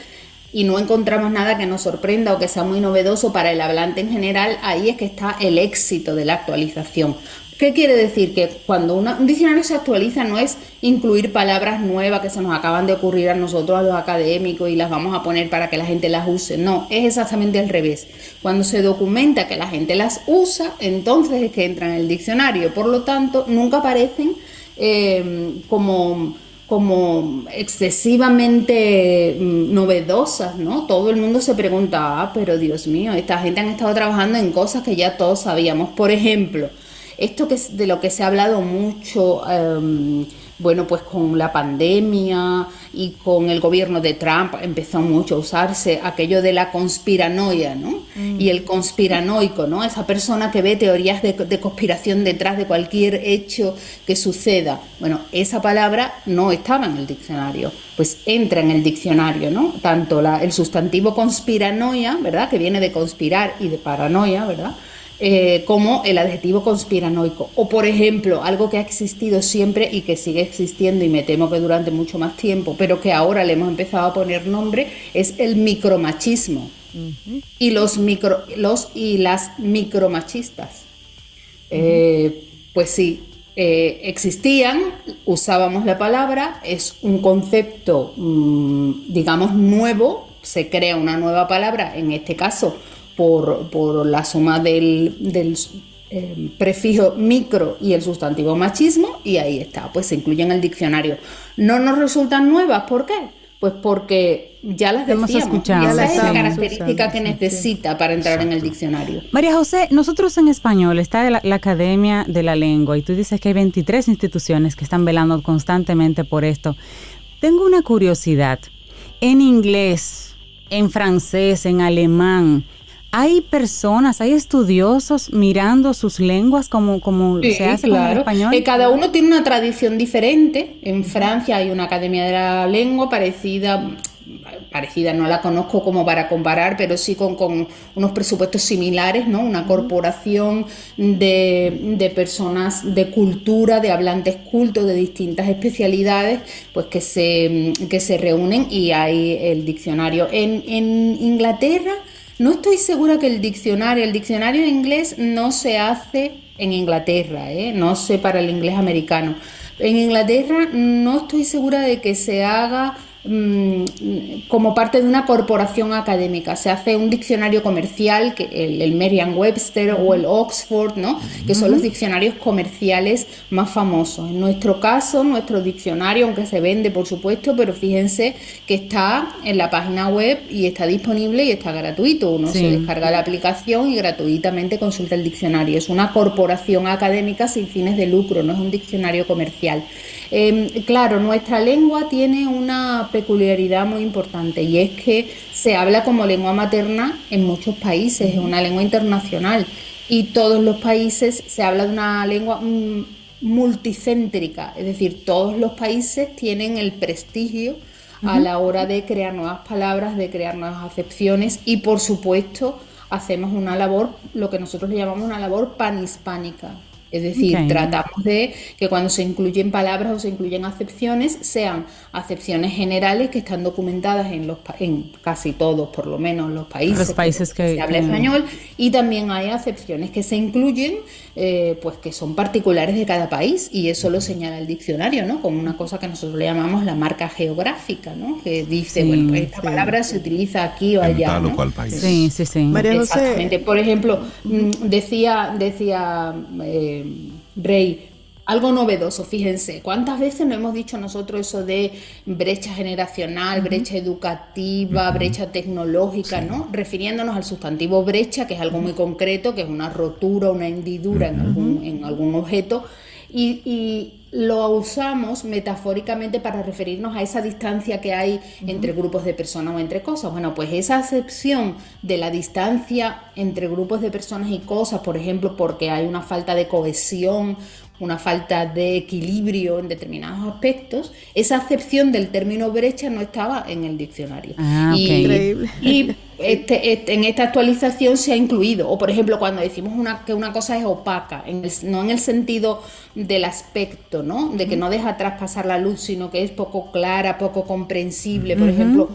[SPEAKER 6] y no encontramos nada que nos sorprenda o que sea muy novedoso para el hablante en general, ahí es que está el éxito de la actualización. ¿Qué quiere decir? Que cuando un diccionario se actualiza no es incluir palabras nuevas que se nos acaban de ocurrir a nosotros, a los académicos, y las vamos a poner para que la gente las use. No, es exactamente al revés. Cuando se documenta que la gente las usa, entonces es que entra en el diccionario. Por lo tanto, nunca aparecen eh, como como excesivamente mm, novedosas, ¿no? Todo el mundo se pregunta, ah, pero Dios mío, esta gente han estado trabajando en cosas que ya todos sabíamos. Por ejemplo, esto que es de lo que se ha hablado mucho, em, bueno, pues con la pandemia y con el gobierno de Trump empezó mucho a usarse aquello de la conspiranoia, ¿no? Mm. Y el conspiranoico, ¿no? Esa persona que ve teorías de, conspiración detrás de cualquier hecho que suceda. Bueno, esa palabra no estaba en el diccionario, pues entra en el diccionario, ¿no? Tanto la, el sustantivo conspiranoia, ¿verdad? Que viene de conspirar y de paranoia, ¿verdad? Eh, como el adjetivo conspiranoico. O, por ejemplo, algo que ha existido siempre y que sigue existiendo y me temo que durante mucho más tiempo, pero que ahora le hemos empezado a poner nombre, es el micromachismo. Y los, micro, los y las micromachistas. Eh, pues sí, eh, existían, usábamos la palabra, es un concepto, mm, digamos, nuevo, se crea una nueva palabra, en este caso por, la suma del, eh, prefijo micro y el sustantivo machismo y ahí está, pues se incluye en el diccionario. No nos resultan nuevas, ¿por qué? Pues porque ya las Hemos escuchado, esa es la característica que necesita para entrar en el diccionario.
[SPEAKER 1] María José, nosotros en español está la, la, Academia de la Lengua y tú dices que hay 23 instituciones que están velando constantemente por esto. Tengo una curiosidad. En inglés, en francés, en alemán, hay personas, hay estudiosos mirando sus lenguas como, como se hace en español.
[SPEAKER 6] Eh, cada uno tiene una tradición diferente. En Francia hay una academia de la lengua parecida, parecida no la conozco como para comparar, pero sí con, con unos presupuestos similares, ¿no? Una corporación de, de, personas de cultura, de hablantes cultos de distintas especialidades, pues que se, que se reúnen y hay el diccionario. En, en Inglaterra no estoy segura que el diccionario, el diccionario de inglés no se hace en Inglaterra, ¿eh? no sé para el inglés americano. En Inglaterra no estoy segura de que se haga Mm, como parte de una corporación académica. Se hace un diccionario comercial, que el, Merriam-Webster o el Oxford, ¿no? que son los diccionarios comerciales más famosos. En nuestro caso, nuestro diccionario, aunque se vende por supuesto, pero fíjense que está en la página web y está disponible y está gratuito. Uno se descarga la aplicación y gratuitamente consulta el diccionario. Es una corporación académica sin fines de lucro, no es un diccionario comercial. Em, claro, nuestra lengua tiene una peculiaridad muy importante y es que se habla como lengua materna en muchos países, es una lengua internacional y todos los países se habla de una lengua mm, multicéntrica, es decir, todos los países tienen el prestigio a la hora de crear nuevas palabras, de crear nuevas acepciones y por supuesto hacemos una labor, lo que nosotros le llamamos una labor panhispánica, es decir, tratamos de que cuando se incluyen palabras o se incluyen acepciones, sean acepciones generales que están documentadas en, los, en casi todos, por lo menos, los países,
[SPEAKER 1] los países que,
[SPEAKER 6] se habla español, y también hay acepciones que se incluyen, eh, pues que son particulares de cada país, y eso lo señala el diccionario, ¿no? Como una cosa que nosotros le llamamos la marca geográfica, ¿no? Que dice, bueno, pues esta palabra se utiliza aquí o allá.
[SPEAKER 2] ¿no? cual país.
[SPEAKER 1] Sí, sí, sí.
[SPEAKER 6] Exactamente. Por ejemplo, mm, decía, decía. Eh, Rey, algo novedoso, fíjense, ¿cuántas veces no hemos dicho nosotros eso de brecha generacional, brecha educativa, brecha tecnológica, ¿no? Refiriéndonos al sustantivo brecha, que es algo muy concreto, que es una rotura, una hendidura en, algún, en algún objeto, y, lo usamos metafóricamente para referirnos a esa distancia que hay entre grupos de personas o entre cosas. Bueno, pues esa acepción de la distancia entre grupos de personas y cosas, por ejemplo, porque hay una falta de cohesión, una falta de equilibrio en determinados aspectos, esa acepción del término brecha no estaba en el diccionario.
[SPEAKER 1] Ah, Increíble.
[SPEAKER 6] y este, este, en esta actualización se ha incluido. O por ejemplo, cuando decimos una, que una cosa es opaca, no en el sentido del aspecto, ¿no? De que no deja traspasar la luz, sino que es poco clara, poco comprensible. Por ejemplo,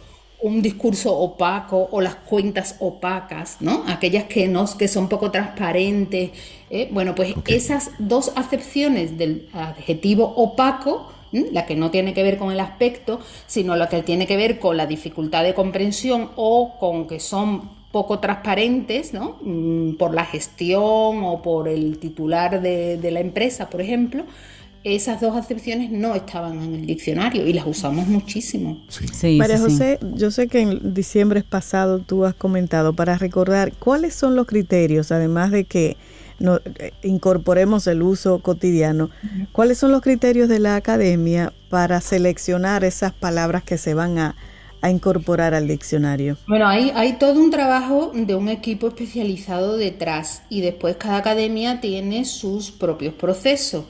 [SPEAKER 6] un discurso opaco o las cuentas opacas, ¿no? Aquellas que, no, que son poco transparentes. ¿eh? Bueno, pues esas dos acepciones del adjetivo opaco la que no tiene que ver con el aspecto, sino la que tiene que ver con la dificultad de comprensión o con que son poco transparentes, ¿no? Mm, por la gestión o por el titular de, la empresa, por ejemplo, esas dos acepciones no estaban en el diccionario y las usamos muchísimo.
[SPEAKER 3] María José, yo sé que en diciembre pasado tú has comentado para recordar cuáles son los criterios, además de que no, eh, incorporemos el uso cotidiano. ¿Cuáles son los criterios de la academia para seleccionar esas palabras que se van a, incorporar al diccionario?
[SPEAKER 6] Bueno, hay, hay todo un trabajo de un equipo especializado detrás y después cada academia tiene sus propios procesos.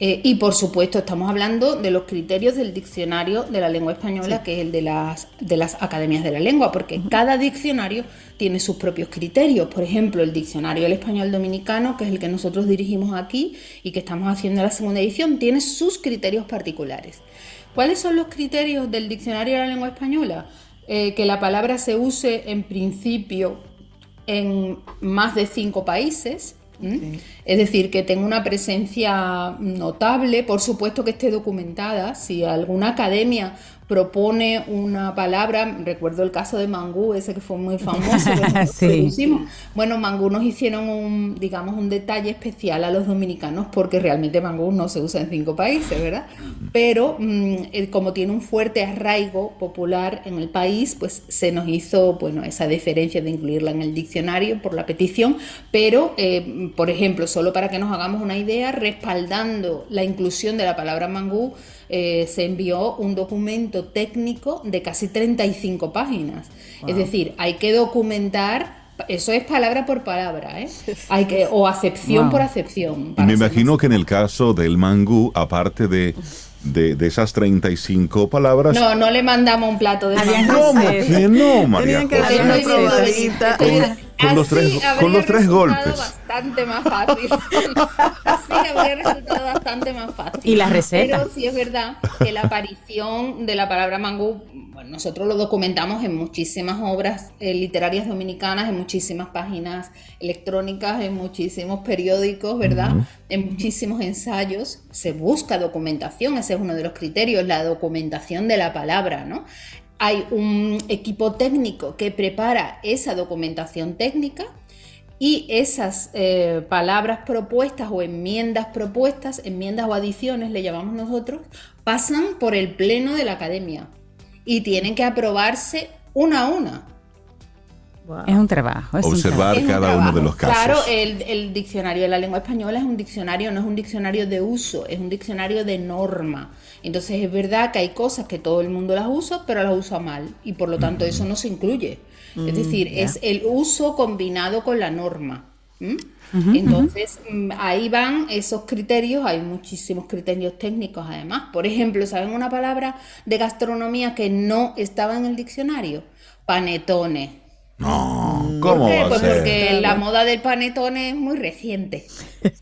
[SPEAKER 6] Eh, y por supuesto estamos hablando de los criterios del diccionario de la lengua española, que es el de las, de las academias de la lengua, porque cada diccionario tiene sus propios criterios. Por ejemplo, el diccionario del español dominicano, que es el que nosotros dirigimos aquí y que estamos haciendo la segunda edición, tiene sus criterios particulares. ¿Cuáles son los criterios del diccionario de la lengua española? Eh, que la palabra se use en principio en más de cinco países, es decir, que tenga una presencia notable, por supuesto que esté documentada. Si alguna academia propone una palabra, recuerdo el caso de Mangú, ese que fue muy famoso, Bueno, Mangú nos hicieron un, digamos, un detalle especial a los dominicanos porque realmente Mangú no se usa en cinco países, ¿verdad? Pero mm, eh, como tiene un fuerte arraigo popular en el país, pues se nos hizo, bueno, esa deferencia de incluirla en el diccionario por la petición, pero, eh, por ejemplo, solo para que nos hagamos una idea, respaldando la inclusión de la palabra Mangú, eh, se envió un documento técnico de casi 35 páginas. Es decir, hay que documentar eso es palabra por palabra, ¿eh? Hay que, o acepción por acepción.
[SPEAKER 2] Me imagino que en el caso del mangú, aparte de, de, esas 35 palabras...
[SPEAKER 6] No, no le mandamos un plato de mangú.
[SPEAKER 2] ¿Cómo? No, María con los tres, con los tres golpes.
[SPEAKER 6] bastante más fácil. Así habría resultado bastante más fácil.
[SPEAKER 1] Y la receta.
[SPEAKER 6] Pero sí es verdad que la aparición de la palabra mangú, bueno, nosotros lo documentamos en muchísimas obras eh, literarias dominicanas, en muchísimas páginas electrónicas, en muchísimos periódicos, ¿verdad? En muchísimos ensayos. Se busca documentación, ese es uno de los criterios, la documentación de la palabra, ¿no? Hay un equipo técnico que prepara esa documentación técnica y esas eh, palabras propuestas o enmiendas propuestas, enmiendas o adiciones le llamamos nosotros, pasan por el pleno de la academia y tienen que aprobarse una a una.
[SPEAKER 1] Es un trabajo.
[SPEAKER 2] Observar cada uno de los casos.
[SPEAKER 6] Claro, el, el, diccionario de la lengua española es un diccionario, no es un diccionario de uso, es un diccionario de norma. Entonces es verdad que hay cosas que todo el mundo las usa, pero las usa mal y por lo tanto eso no se incluye. es decir, es el uso combinado con la norma. Entonces, mm, ahí van esos criterios, hay muchísimos criterios técnicos además. Por ejemplo, ¿saben una palabra de gastronomía que no estaba en el diccionario? Panetone.
[SPEAKER 2] No, mm. ¿cómo?
[SPEAKER 6] Pues porque la moda del panetone es muy reciente.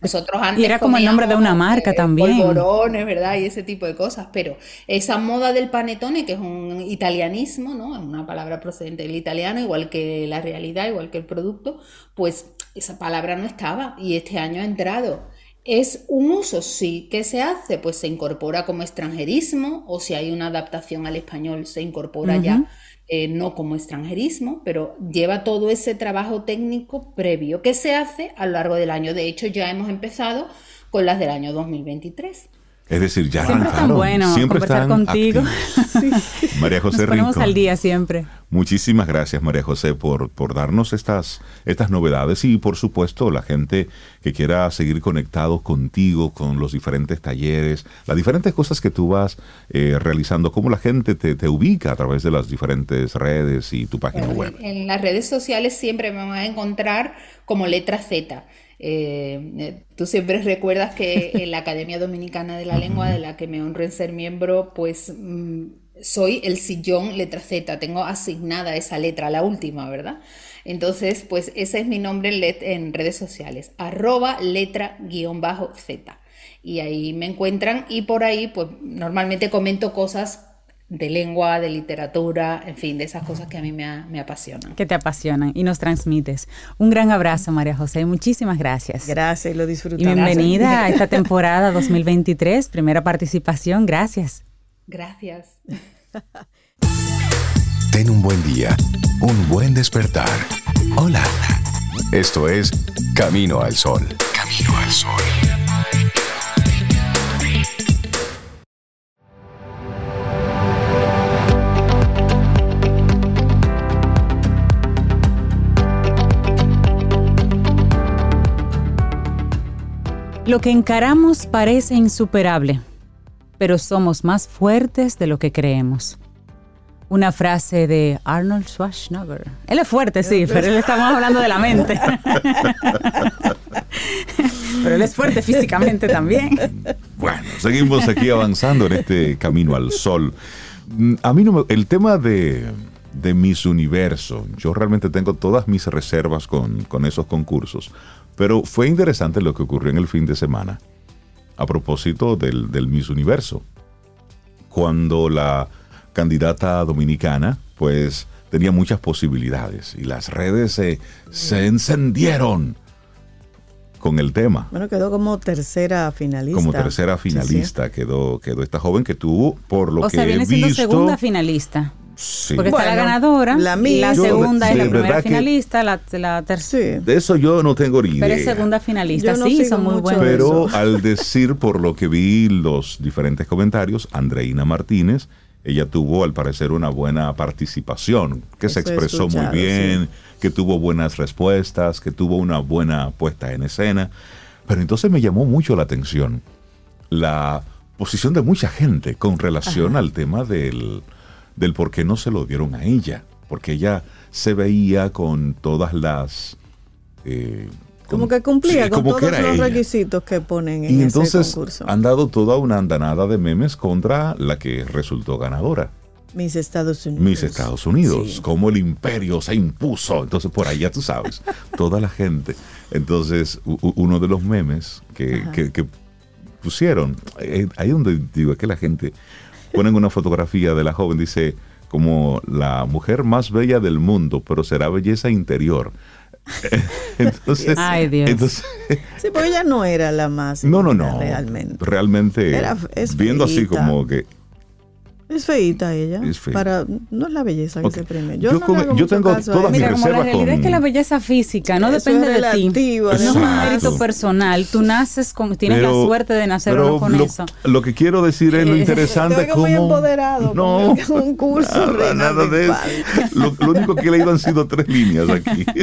[SPEAKER 6] Nosotros antes.
[SPEAKER 1] y era como el nombre de una marca también.
[SPEAKER 6] Polvorones, ¿verdad? Y ese tipo de cosas. Pero esa moda del panetone, que es un italianismo, ¿no? Es una palabra procedente del italiano, igual que la realidad, igual que el producto, pues esa palabra no estaba y este año ha entrado. ¿Es un uso? Sí. ¿Qué se hace? Pues se incorpora como extranjerismo o si hay una adaptación al español se incorpora ya eh, no como extranjerismo, pero lleva todo ese trabajo técnico previo que se hace a lo largo del año. De hecho, ya hemos empezado con las del año 2023.
[SPEAKER 2] Es decir, ya
[SPEAKER 1] siempre arrancaron. bueno siempre conversar contigo.
[SPEAKER 2] María José Nos
[SPEAKER 1] ponemos al día siempre.
[SPEAKER 2] Muchísimas gracias, María José, por, por darnos estas, estas novedades y, por supuesto, la gente que quiera seguir conectado contigo, con los diferentes talleres, las diferentes cosas que tú vas eh, realizando, cómo la gente te, te, ubica a través de las diferentes redes y tu página web.
[SPEAKER 6] En las redes sociales siempre me van a encontrar como letra Z. Eh, eh, tú siempre recuerdas que en la Academia Dominicana de la Lengua, de la que me honro en ser miembro, pues mm, soy el sillón letra Z, tengo asignada esa letra, la última, ¿verdad? Entonces, pues ese es mi nombre en, redes sociales, arroba letra guion bajo Z. Y ahí me encuentran y por ahí, pues normalmente comento cosas de lengua, de literatura, en fin, de esas cosas que a mí me, apasionan.
[SPEAKER 1] Que te apasionan y nos transmites. Un gran abrazo, María José, muchísimas gracias.
[SPEAKER 3] Gracias, lo disfrutamos.
[SPEAKER 1] Y bienvenida a esta temporada 2023, primera participación, gracias.
[SPEAKER 6] Gracias.
[SPEAKER 4] Ten un buen día, un buen despertar. Hola. Esto es Camino al Sol. Camino al Sol.
[SPEAKER 1] Lo que encaramos parece insuperable, pero somos más fuertes de lo que creemos. Una frase de Arnold Schwarzenegger. Él es fuerte, sí, pero él estamos hablando de la mente. pero él es fuerte físicamente también.
[SPEAKER 2] Bueno, seguimos aquí avanzando en este camino al sol. A mí no el tema de, de Miss Universo, yo realmente tengo todas mis reservas con, con esos concursos, pero fue interesante lo que ocurrió en el fin de semana a propósito del, del Miss Universo. Cuando la candidata dominicana, pues tenía muchas posibilidades y las redes se, se encendieron con el tema.
[SPEAKER 3] Bueno, quedó como tercera finalista.
[SPEAKER 2] Como tercera finalista Quedó, quedó esta joven que tuvo, por lo que sea, viene siendo
[SPEAKER 1] segunda finalista. Porque está la ganadora, la, la segunda es la primera finalista, la, tercera.
[SPEAKER 2] De eso yo no tengo ni idea.
[SPEAKER 1] Pero es segunda finalista, sí, son muy buenos.
[SPEAKER 2] Pero al decir, por lo que vi los diferentes comentarios, Andreina Martínez, ella tuvo al parecer una buena participación, que se expresó muy bien, que tuvo buenas respuestas, que tuvo una buena puesta en escena. Pero entonces me llamó mucho la atención la posición de mucha gente con relación al tema del del por qué no se lo dieron a ella, porque ella se veía con todas las...
[SPEAKER 3] Eh, como que cumplía con todos los requisitos que ponen en y entonces
[SPEAKER 2] han dado toda una andanada de memes contra la que resultó ganadora.
[SPEAKER 3] Mis Estados Unidos.
[SPEAKER 2] Mis Estados Unidos, como el imperio se impuso. Entonces, por ahí ya tú sabes, toda la gente. Entonces, uno de los memes que, que, pusieron, eh, ahí donde digo, es que la gente ponen una fotografía de la joven, dice, como la mujer más bella del mundo, pero será belleza interior.
[SPEAKER 3] entonces, Ay, Dios. sí, porque ella no era la más.
[SPEAKER 2] No, no, no. Realmente. Realmente, viendo así como que
[SPEAKER 3] es feita ella. Es Para, no es la belleza que se premia. Yo,
[SPEAKER 2] yo, tengo todas mis reservas
[SPEAKER 1] la realidad es que la belleza física no depende de ti. No es un mérito personal. Tú naces con, tienes la suerte de nacer o no con eso.
[SPEAKER 2] Lo que quiero decir es lo interesante es como... muy
[SPEAKER 3] empoderado. No, un curso
[SPEAKER 2] nada, nada de eso. Lo, lo, único que he leído han sido tres líneas aquí.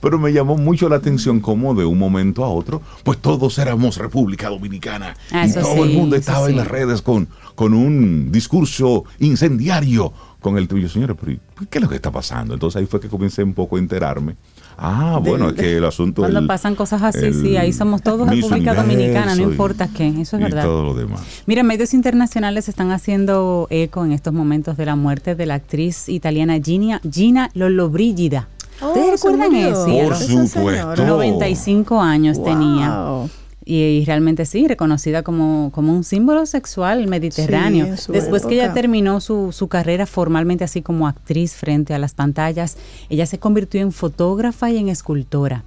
[SPEAKER 2] Pero me llamó mucho la atención cómo de un momento a otro, pues todos éramos República Dominicana. Ah, y todo el mundo estaba en las redes con con un discurso incendiario con el tuyo, señores, pero ¿qué es lo que está pasando? Entonces ahí fue que comencé un poco a enterarme. Ah, bueno, es que el asunto...
[SPEAKER 1] Cuando pasan cosas así, sí, ahí somos todos República Dominicana, no importa qué, eso es verdad.
[SPEAKER 2] Y todo lo demás.
[SPEAKER 1] Mira, medios internacionales están haciendo eco en estos momentos de la muerte de la actriz italiana Gina, Gina Lollobrigida. ¿Ustedes oh, recuerdan eso?
[SPEAKER 2] Por supuesto.
[SPEAKER 1] 95 años tenía. Y, realmente sí, reconocida como, como un símbolo sexual mediterráneo. Después que ella terminó su, su, carrera formalmente así como actriz frente a las pantallas, ella se convirtió en fotógrafa y en escultora.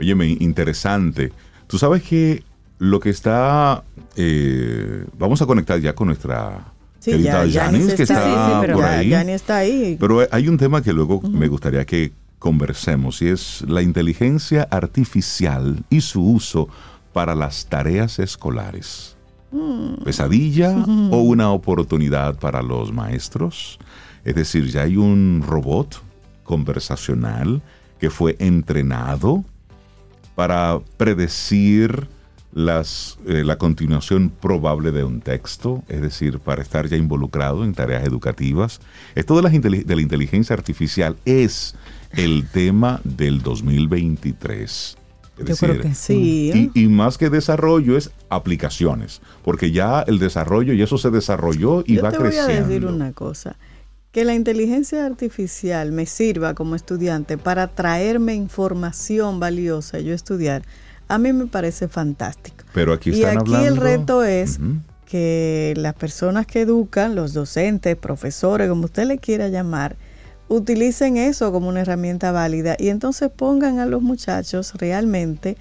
[SPEAKER 2] Óyeme, interesante. Tú sabes que lo que está... Eh, vamos a conectar ya con nuestra querida Janis, que está, por ahí.
[SPEAKER 3] está ahí.
[SPEAKER 2] Pero hay un tema que luego me gustaría que conversemos y es la inteligencia artificial y su uso para las tareas escolares. Mm. ¿Pesadilla o una oportunidad para los maestros? Es decir, ya hay un robot conversacional que fue entrenado para predecir las, eh, la continuación probable de un texto, es decir, para estar ya involucrado en tareas educativas. Esto de la, de la inteligencia artificial es el tema del 2023.
[SPEAKER 3] Yo creo que sí.
[SPEAKER 2] Y, más que desarrollo es aplicaciones, porque ya el desarrollo y eso se desarrolló y va creciendo.
[SPEAKER 3] Voy a decir una cosa, que la inteligencia artificial me sirva como estudiante para traerme información valiosa, yo estudiar, a mí me parece fantástico.
[SPEAKER 2] Pero aquí
[SPEAKER 3] están y aquí el reto es que las personas que educan, los docentes, profesores, como usted le quiera llamar, utilicen eso como una herramienta válida y entonces pongan a los muchachos realmente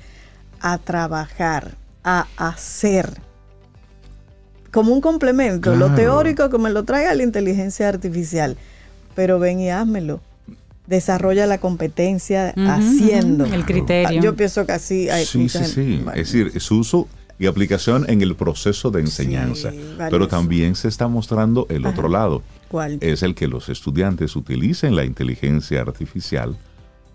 [SPEAKER 3] a trabajar, a hacer como un complemento, lo teórico que me lo traiga la inteligencia artificial, pero ven y házmelo. Desarrolla la competencia haciendo.
[SPEAKER 1] El criterio.
[SPEAKER 3] Yo pienso que así
[SPEAKER 2] hay Sí, sí, sí. es decir, su uso y aplicación en el proceso de enseñanza. pero también se está mostrando el otro lado es el que los estudiantes utilicen la inteligencia artificial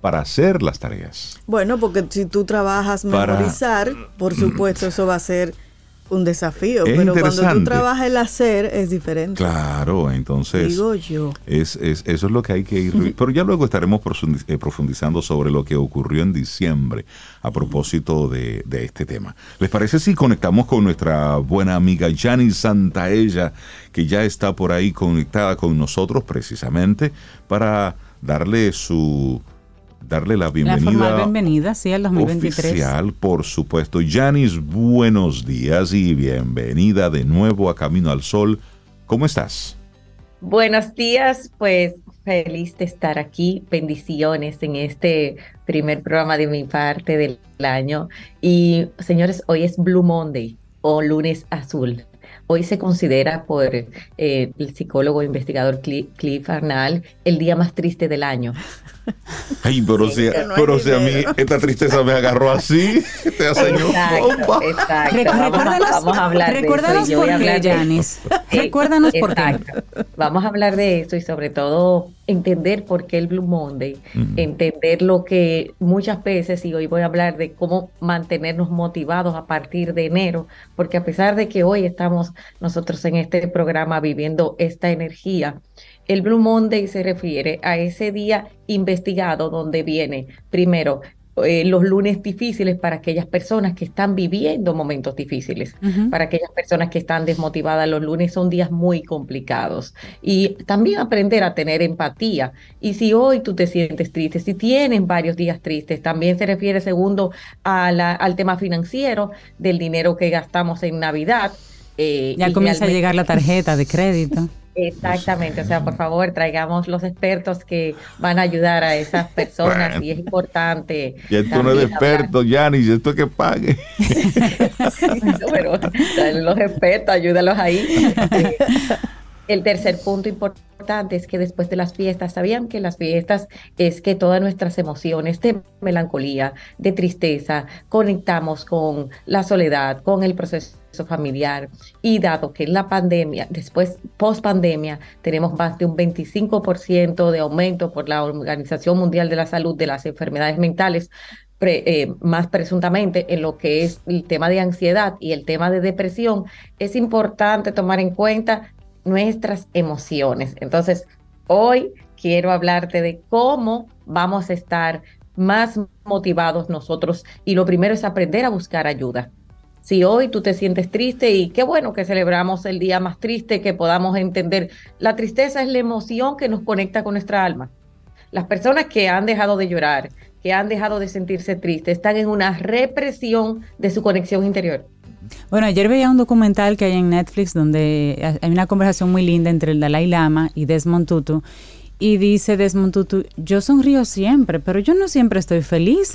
[SPEAKER 2] para hacer las tareas.
[SPEAKER 3] Bueno, porque si tú trabajas memorizar, por supuesto eso va a ser un desafío, pero cuando tú trabajas el hacer es diferente.
[SPEAKER 2] Claro, entonces.
[SPEAKER 3] Digo yo.
[SPEAKER 2] Es, eso es lo que hay que ir. Pero ya luego estaremos eh, profundizando sobre lo que ocurrió en diciembre a propósito de, este tema. ¿Les parece si conectamos con nuestra buena amiga Janice Santaella, que ya está por ahí conectada con nosotros precisamente para darle su darle la bienvenida.
[SPEAKER 1] La bienvenida, sí, al 2023.
[SPEAKER 2] Oficial, por supuesto. Yanis, buenos días y bienvenida de nuevo a Camino al Sol. ¿Cómo estás?
[SPEAKER 7] Buenos días, pues feliz de estar aquí. Bendiciones en este primer programa de mi parte del año. Y señores, hoy es Blue Monday o lunes azul. Hoy se considera por eh, el psicólogo e investigador Cliff Arnall el día más triste del año.
[SPEAKER 2] Ay, pero, si, pero si a mí esta tristeza me agarró así, te hace
[SPEAKER 7] exacto, exacto. Vamos, a hablar de eso.
[SPEAKER 1] por qué, Janis. Recuérdanos por qué.
[SPEAKER 7] Vamos a hablar de eso y sobre todo entender por qué el Blue Monday, entender lo que muchas veces, y hoy voy a hablar de cómo mantenernos motivados a partir de enero, porque a pesar de que hoy estamos nosotros en este programa viviendo esta energía, el Blue Monday se refiere a ese día investigado donde viene primero eh, los lunes difíciles para aquellas personas que están viviendo momentos difíciles, para aquellas personas que están desmotivadas. Los lunes son días muy complicados. Y también aprender a tener empatía. Y si hoy tú te sientes triste, si tienes varios días tristes, también se refiere segundo a la, al tema financiero del dinero que gastamos en Navidad.
[SPEAKER 1] Eh, ya comienza a llegar la tarjeta de crédito.
[SPEAKER 7] Exactamente, o sea, por favor, traigamos los expertos que van a ayudar a esas personas y es importante.
[SPEAKER 2] Y esto no es experto, Yanis, esto que pague.
[SPEAKER 7] pero los expertos, ayúdalos ahí. El tercer punto importante es que después de las fiestas, ¿sabían que las fiestas es que todas nuestras emociones de melancolía, de tristeza, conectamos con la soledad, con el proceso familiar y dado que en la pandemia, después post pandemia, tenemos más de un 25% de aumento por la Organización Mundial de la Salud de las enfermedades mentales, eh, más presuntamente en lo que es el tema de ansiedad y el tema de depresión, es importante tomar en cuenta nuestras emociones. Entonces, hoy quiero hablarte de cómo vamos a estar más motivados nosotros y lo primero es aprender a buscar ayuda. Si hoy tú te sientes triste y qué bueno que celebramos el día más triste, que podamos entender, la tristeza es la emoción que nos conecta con nuestra alma. Las personas que han dejado de llorar, que han dejado de sentirse tristes, están en una represión de su conexión interior.
[SPEAKER 1] Bueno, ayer veía un documental que hay en Netflix donde hay una conversación muy linda entre el Dalai Lama y Desmond Tutu. Y dice Desmond Tutu, yo sonrío siempre, pero yo no siempre estoy feliz.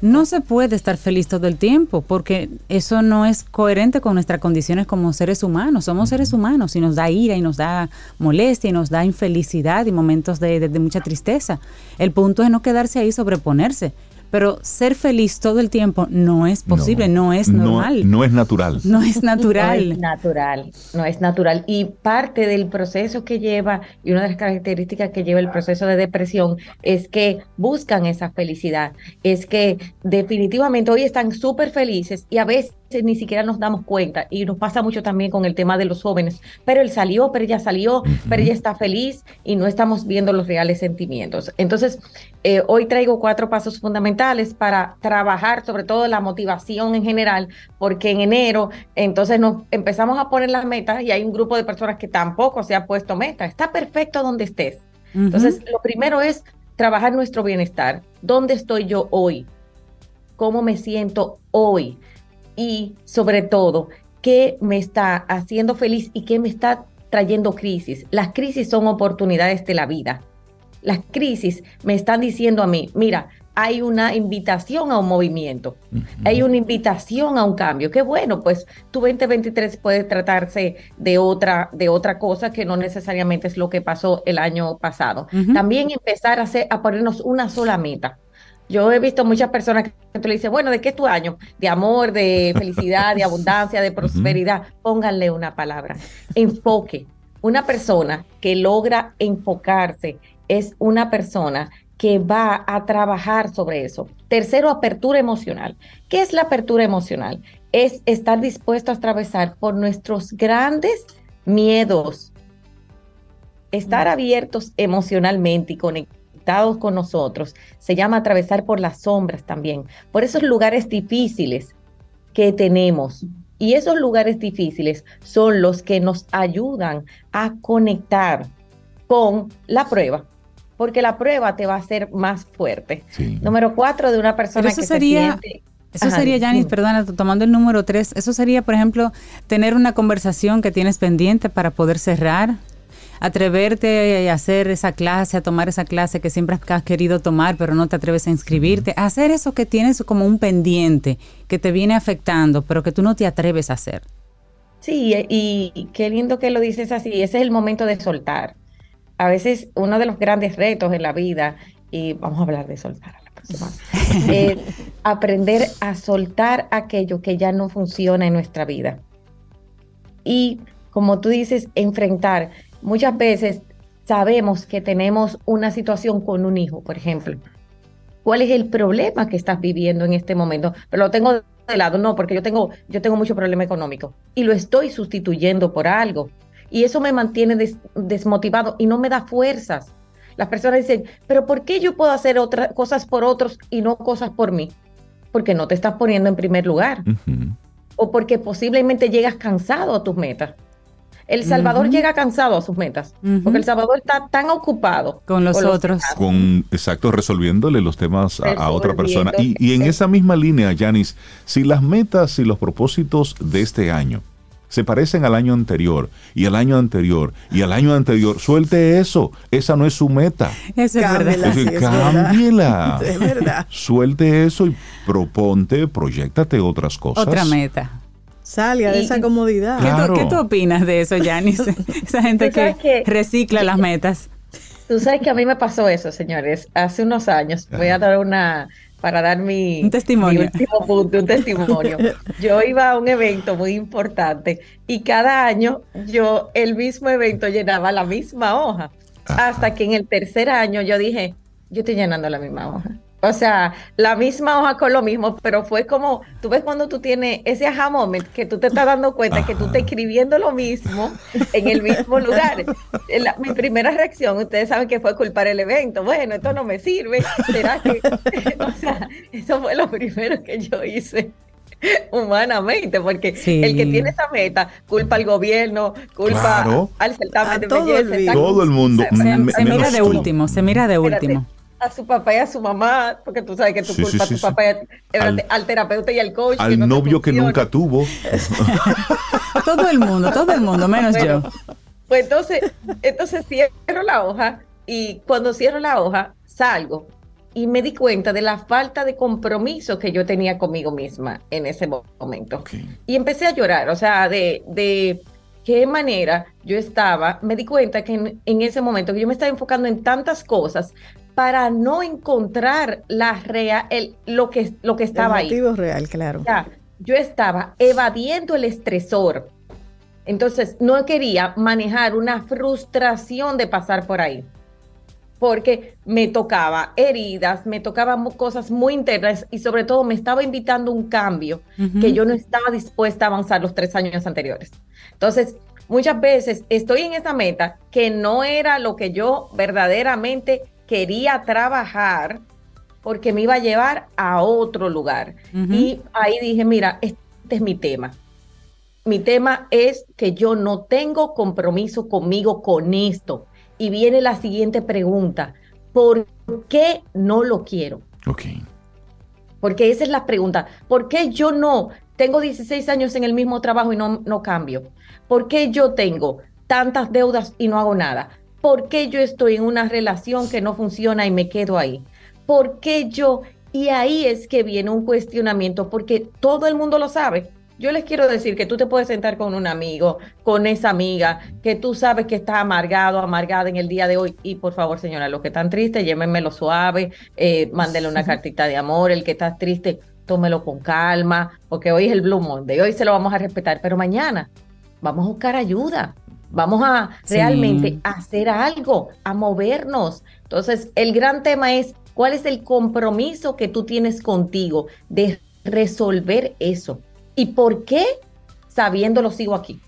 [SPEAKER 1] No se puede estar feliz todo el tiempo porque eso no es coherente con nuestras condiciones como seres humanos. Somos seres humanos y nos da ira y nos da molestia y nos da infelicidad y momentos de mucha tristeza. El punto es no quedarse ahí, sobreponerse pero ser feliz todo el tiempo no es posible, no, es normal.
[SPEAKER 2] No, es natural.
[SPEAKER 1] No es natural.
[SPEAKER 7] No es natural, no es natural. Y parte del proceso que lleva, y una de las características que lleva el proceso de depresión, es que buscan esa felicidad, es que definitivamente hoy están súper felices y a veces ni siquiera nos damos cuenta y nos pasa mucho también con el tema de los jóvenes, pero él salió, pero ella salió, pero ella está feliz y no estamos viendo los reales sentimientos. Entonces, eh, hoy traigo cuatro pasos fundamentales para trabajar sobre todo la motivación en general, porque en enero entonces nos empezamos a poner las metas y hay un grupo de personas que tampoco se ha puesto meta. Está perfecto donde estés. Entonces, lo primero es trabajar nuestro bienestar. ¿Dónde estoy yo hoy? ¿Cómo me siento hoy? Y sobre todo, qué me está haciendo feliz y qué me está trayendo crisis. Las crisis son oportunidades de la vida. Las crisis me están diciendo a mí, mira, hay una invitación a un movimiento, hay una invitación a un cambio. Qué bueno, pues tu 2023 puede tratarse de otra, de otra cosa que no necesariamente es lo que pasó el año pasado. También empezar a, hacer, a ponernos una sola meta. Yo he visto muchas personas que te le dicen, bueno, ¿de qué es tu año? De amor, de felicidad, de abundancia, de prosperidad. Pónganle una palabra. Enfoque. Una persona que logra enfocarse es una persona que va a trabajar sobre eso. Tercero, apertura emocional. ¿Qué es la apertura emocional? Es estar dispuesto a atravesar por nuestros grandes miedos, estar abiertos emocionalmente y conectados con nosotros, se llama atravesar por las sombras también, por esos lugares difíciles que tenemos. Y esos lugares difíciles son los que nos ayudan a conectar con la prueba, porque la prueba te va a hacer más fuerte. Número cuatro, de una persona
[SPEAKER 1] que sería... se Eso sería, Janis, perdona, tomando el número tres, eso sería, por ejemplo, tener una conversación que tienes pendiente para poder cerrar atreverte a hacer esa clase, a tomar esa clase que siempre has querido tomar, pero no te atreves a inscribirte, hacer eso que tienes como un pendiente que te viene afectando, pero que tú no te atreves a hacer.
[SPEAKER 7] Sí, y qué lindo que lo dices así, ese es el momento de soltar. A veces uno de los grandes retos en la vida, y vamos a hablar de soltar a la próxima, es aprender a soltar aquello que ya no funciona en nuestra vida. Y como tú dices, enfrentar muchas veces sabemos que tenemos una situación con un hijo, por ejemplo. ¿Cuál es el problema que estás viviendo en este momento? Pero lo tengo de lado, no, porque yo tengo, yo tengo mucho problema económico y lo estoy sustituyendo por algo. Y eso me mantiene desmotivado y no me da fuerzas. las personas dicen, pero ¿por qué yo puedo hacer otras cosas por otros y no cosas por mí? Porque no te estás poniendo en primer lugar. O porque posiblemente llegas cansado a tus metas. El Salvador llega cansado a sus metas, porque El Salvador está tan ocupado
[SPEAKER 1] con los otros.
[SPEAKER 2] Con, exacto, resolviéndole los temas a, otra persona. Y, y en esa misma línea, Yanis, si las metas y los propósitos de este año se parecen al año anterior y al año anterior y al año anterior, suelte eso. Esa no es su meta.
[SPEAKER 1] Eso es verdad.
[SPEAKER 2] cámbiela. Es verdad. Suelte eso y proponte, proyectate otras cosas.
[SPEAKER 1] Otra meta.
[SPEAKER 3] Salga de esa comodidad.
[SPEAKER 1] ¿Qué, tú, opinas de eso, Yanis? Esa gente que, recicla las metas.
[SPEAKER 7] Tú sabes que a mí me pasó eso, señores, hace unos años. Voy a dar una, para dar mi,
[SPEAKER 1] un testimonio.
[SPEAKER 7] último punto, un testimonio. Yo iba a un evento muy importante y cada año yo el mismo evento llenaba la misma hoja. Hasta que en el tercer año yo dije, yo estoy llenando la misma hoja. O sea, la misma hoja con lo mismo, pero fue como, tú ves cuando tú tienes ese aha moment, que tú te estás dando cuenta que tú estás escribiendo lo mismo en el mismo lugar. mi primera reacción, ustedes saben que fue culpar el evento. Bueno, esto no me sirve. ¿Será que? o sea, eso fue lo primero que yo hice humanamente, porque el que tiene esa meta culpa al gobierno, culpa al certamen de belleza.
[SPEAKER 2] Todo el mundo.
[SPEAKER 1] Se, mira de último, se mira de último
[SPEAKER 7] a su papá y a su mamá, porque tú sabes que tú culpa a tu papá al, terapeuta y al coach.
[SPEAKER 2] Al novio que nunca tuvo.
[SPEAKER 1] todo el mundo, todo el mundo, menos yo.
[SPEAKER 7] Pues entonces, entonces cierro la hoja y cuando cierro la hoja salgo y me di cuenta de la falta de compromiso que yo tenía conmigo misma en ese momento. Y empecé a llorar, o sea, de, de qué manera yo estaba, me di cuenta que en, en, ese momento que yo me estaba enfocando en tantas cosas, para no encontrar la rea, el, lo, que, lo que estaba
[SPEAKER 3] el motivo real, claro.
[SPEAKER 7] yo estaba evadiendo el estresor. Entonces, no quería manejar una frustración de pasar por ahí. Porque me tocaba heridas, me tocaban cosas muy internas y sobre todo me estaba invitando un cambio que yo no estaba dispuesta a avanzar los tres años anteriores. Entonces, muchas veces estoy en esa meta que no era lo que yo verdaderamente quería trabajar porque me iba a llevar a otro lugar. Y ahí dije, mira, este es mi tema. Mi tema es que yo no tengo compromiso conmigo con esto. Y viene la siguiente pregunta, ¿por qué no lo quiero?
[SPEAKER 2] Ok.
[SPEAKER 7] Porque esa es la pregunta. ¿Por qué yo no tengo 16 años en el mismo trabajo y no, no cambio? ¿Por qué yo tengo tantas deudas y no hago nada? ¿Por qué yo estoy en una relación que no funciona y me quedo ahí? ¿Por qué yo? Y ahí es que viene un cuestionamiento, porque todo el mundo lo sabe. Yo les quiero decir que tú te puedes sentar con un amigo, con esa amiga, que tú sabes que está amargado, amargada en el día de hoy. Y por favor, señora, los que están tristes, llévenmelo suave, eh, mándele una cartita de amor. El que está triste, tómelo con calma, porque hoy es el Blue Monday, hoy se lo vamos a respetar, pero mañana vamos a buscar ayuda. Vamos a realmente hacer algo, a movernos. Entonces, el gran tema es cuál es el compromiso que tú tienes contigo de resolver eso. ¿Y por qué? Sabiéndolo sigo aquí.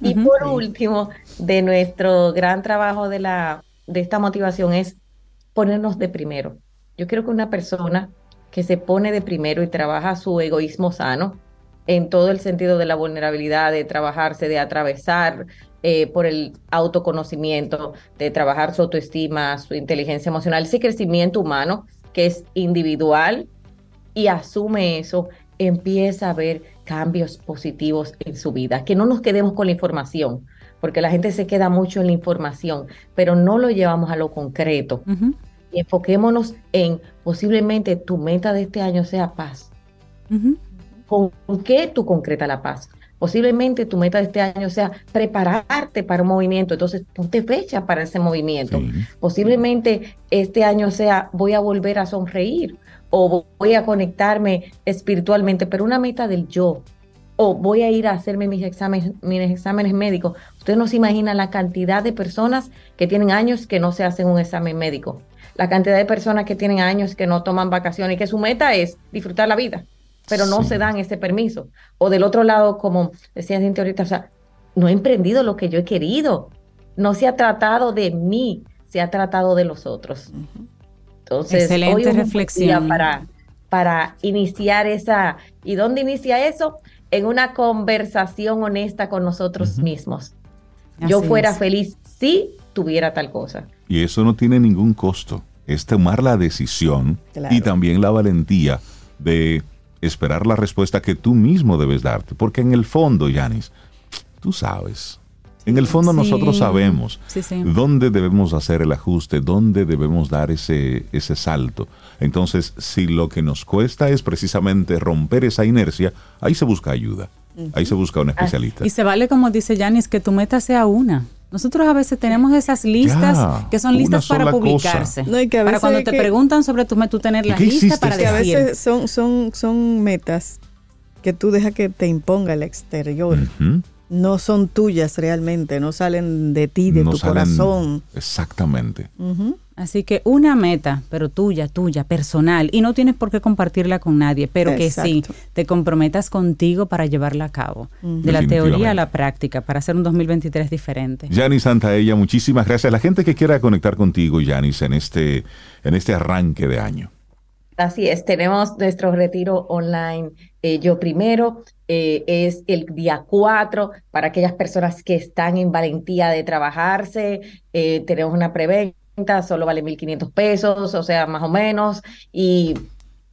[SPEAKER 7] y por último, de nuestro gran trabajo de, la, de esta motivación es ponernos de primero. Yo creo que una persona que se pone de primero y trabaja su egoísmo sano, en todo el sentido de la vulnerabilidad, de trabajarse, de atravesar eh, por el autoconocimiento, de trabajar su autoestima, su inteligencia emocional, ese crecimiento humano que es individual y asume eso, empieza a ver cambios positivos en su vida. Que no nos quedemos con la información, porque la gente se queda mucho en la información, pero no lo llevamos a lo concreto. Y enfoquémonos en posiblemente tu meta de este año sea paz. ¿Con qué tú concretas la paz? Posiblemente tu meta de este año sea prepararte para un movimiento, entonces ponte fecha para ese movimiento. Posiblemente este año sea voy a volver a sonreír o voy a conectarme espiritualmente, pero una meta del yo, o voy a ir a hacerme mis exámenes, mis exámenes médicos. Ustedes no se imaginan la cantidad de personas que tienen años que no se hacen un examen médico, la cantidad de personas que tienen años que no toman vacaciones y que su meta es disfrutar la vida pero no se dan ese permiso. O del otro lado, como decía Cintia ahorita, o sea, no he emprendido lo que yo he querido. No se ha tratado de mí, se ha tratado de los otros.
[SPEAKER 1] Entonces, Excelente reflexión.
[SPEAKER 7] Para, para iniciar esa, ¿y dónde inicia eso? En una conversación honesta con nosotros mismos. Yo fuera feliz si tuviera tal cosa.
[SPEAKER 2] Y eso no tiene ningún costo. Es tomar la decisión y también la valentía de esperar la respuesta que tú mismo debes darte. Porque en el fondo, Yanis, tú sabes. En el fondo nosotros sabemos dónde debemos hacer el ajuste, dónde debemos dar ese, ese salto. Entonces, si lo que nos cuesta es precisamente romper esa inercia, ahí se busca ayuda. Ahí se busca un especialista.
[SPEAKER 1] Y se vale, como dice Yanis, que tu meta sea una. Nosotros a veces tenemos esas listas que son listas para publicarse. para cuando te preguntan sobre tu meta, tú tener la lista para decir.
[SPEAKER 3] a veces son, son, son metas que tú dejas que te imponga el exterior. No son tuyas realmente, no salen de ti, de tu corazón.
[SPEAKER 2] Exactamente.
[SPEAKER 1] Así que una meta, pero tuya, tuya, personal, y no tienes por qué compartirla con nadie, pero que sí te comprometas contigo para llevarla a cabo, de la teoría a la práctica, para hacer un 2023 diferente.
[SPEAKER 2] Yanis Santaella, muchísimas gracias. La gente que quiera conectar contigo, Yanis, en este, en este arranque de año.
[SPEAKER 7] Así es, tenemos nuestro retiro online. Eh, yo primero, eh, es el día 4 para aquellas personas que están en valentía de trabajarse. Eh, tenemos una preventa solo vale 1.500 pesos, o sea, más o menos, y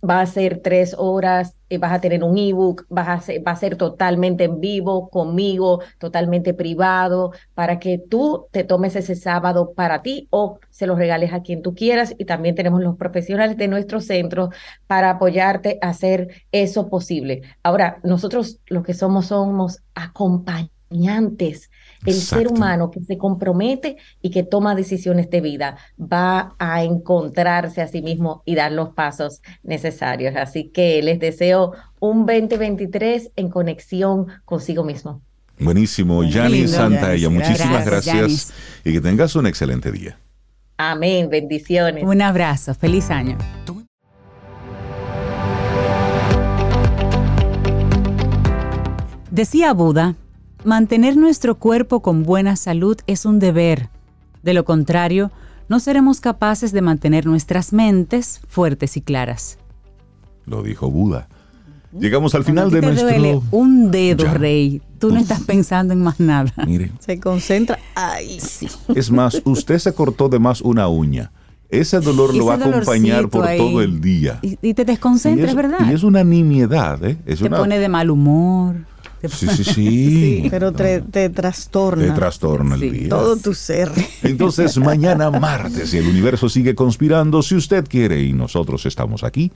[SPEAKER 7] va a ser tres horas, eh, vas a tener un ebook, vas a ser, va a ser totalmente en vivo conmigo, totalmente privado, para que tú te tomes ese sábado para ti o se lo regales a quien tú quieras. Y también tenemos los profesionales de nuestro centro para apoyarte a hacer eso posible. Ahora, nosotros lo que somos somos acompañantes el ser humano que se compromete y que toma decisiones de vida va a encontrarse a sí mismo y dar los pasos necesarios. Así que les deseo un 2023 en conexión consigo mismo.
[SPEAKER 2] Buenísimo, Santa Santaella, muchísimas gracias, y que tengas un excelente día.
[SPEAKER 7] Amén, bendiciones.
[SPEAKER 1] Un abrazo, feliz año. Decía Buda, Mantener nuestro cuerpo con buena salud es un deber. De lo contrario, no seremos capaces de mantener nuestras mentes fuertes y claras.
[SPEAKER 2] Lo dijo Buda. Llegamos al final de nuestro.
[SPEAKER 1] Duele un dedo, Rey. Tú no estás pensando en más nada.
[SPEAKER 3] Mire. Se concentra. Ay, sí.
[SPEAKER 2] Es más, usted se cortó de más una uña. Ese dolor lo va a acompañar por todo el día.
[SPEAKER 1] Y, te desconcentras, ¿verdad?
[SPEAKER 2] Y es una nimiedad, ¿eh?
[SPEAKER 1] te pone de mal humor.
[SPEAKER 2] Sí, sí, sí.
[SPEAKER 3] pero te, trastorna.
[SPEAKER 2] Te trastorna el día.
[SPEAKER 3] Todo tu ser.
[SPEAKER 2] Entonces, mañana martes, y el universo sigue conspirando, si usted quiere y nosotros estamos aquí,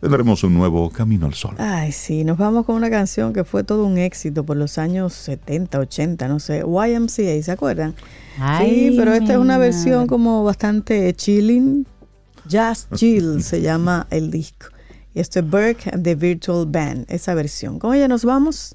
[SPEAKER 2] tendremos un nuevo Camino al Sol.
[SPEAKER 3] Ay, sí, nos vamos con una canción que fue todo un éxito por los años 70, 80, no sé, YMCA, ¿se acuerdan? sí, pero esta es una versión como bastante chilling, Jazz Chill se llama el disco. Y esto es Burke and the Virtual Band, esa versión. Con ella nos vamos.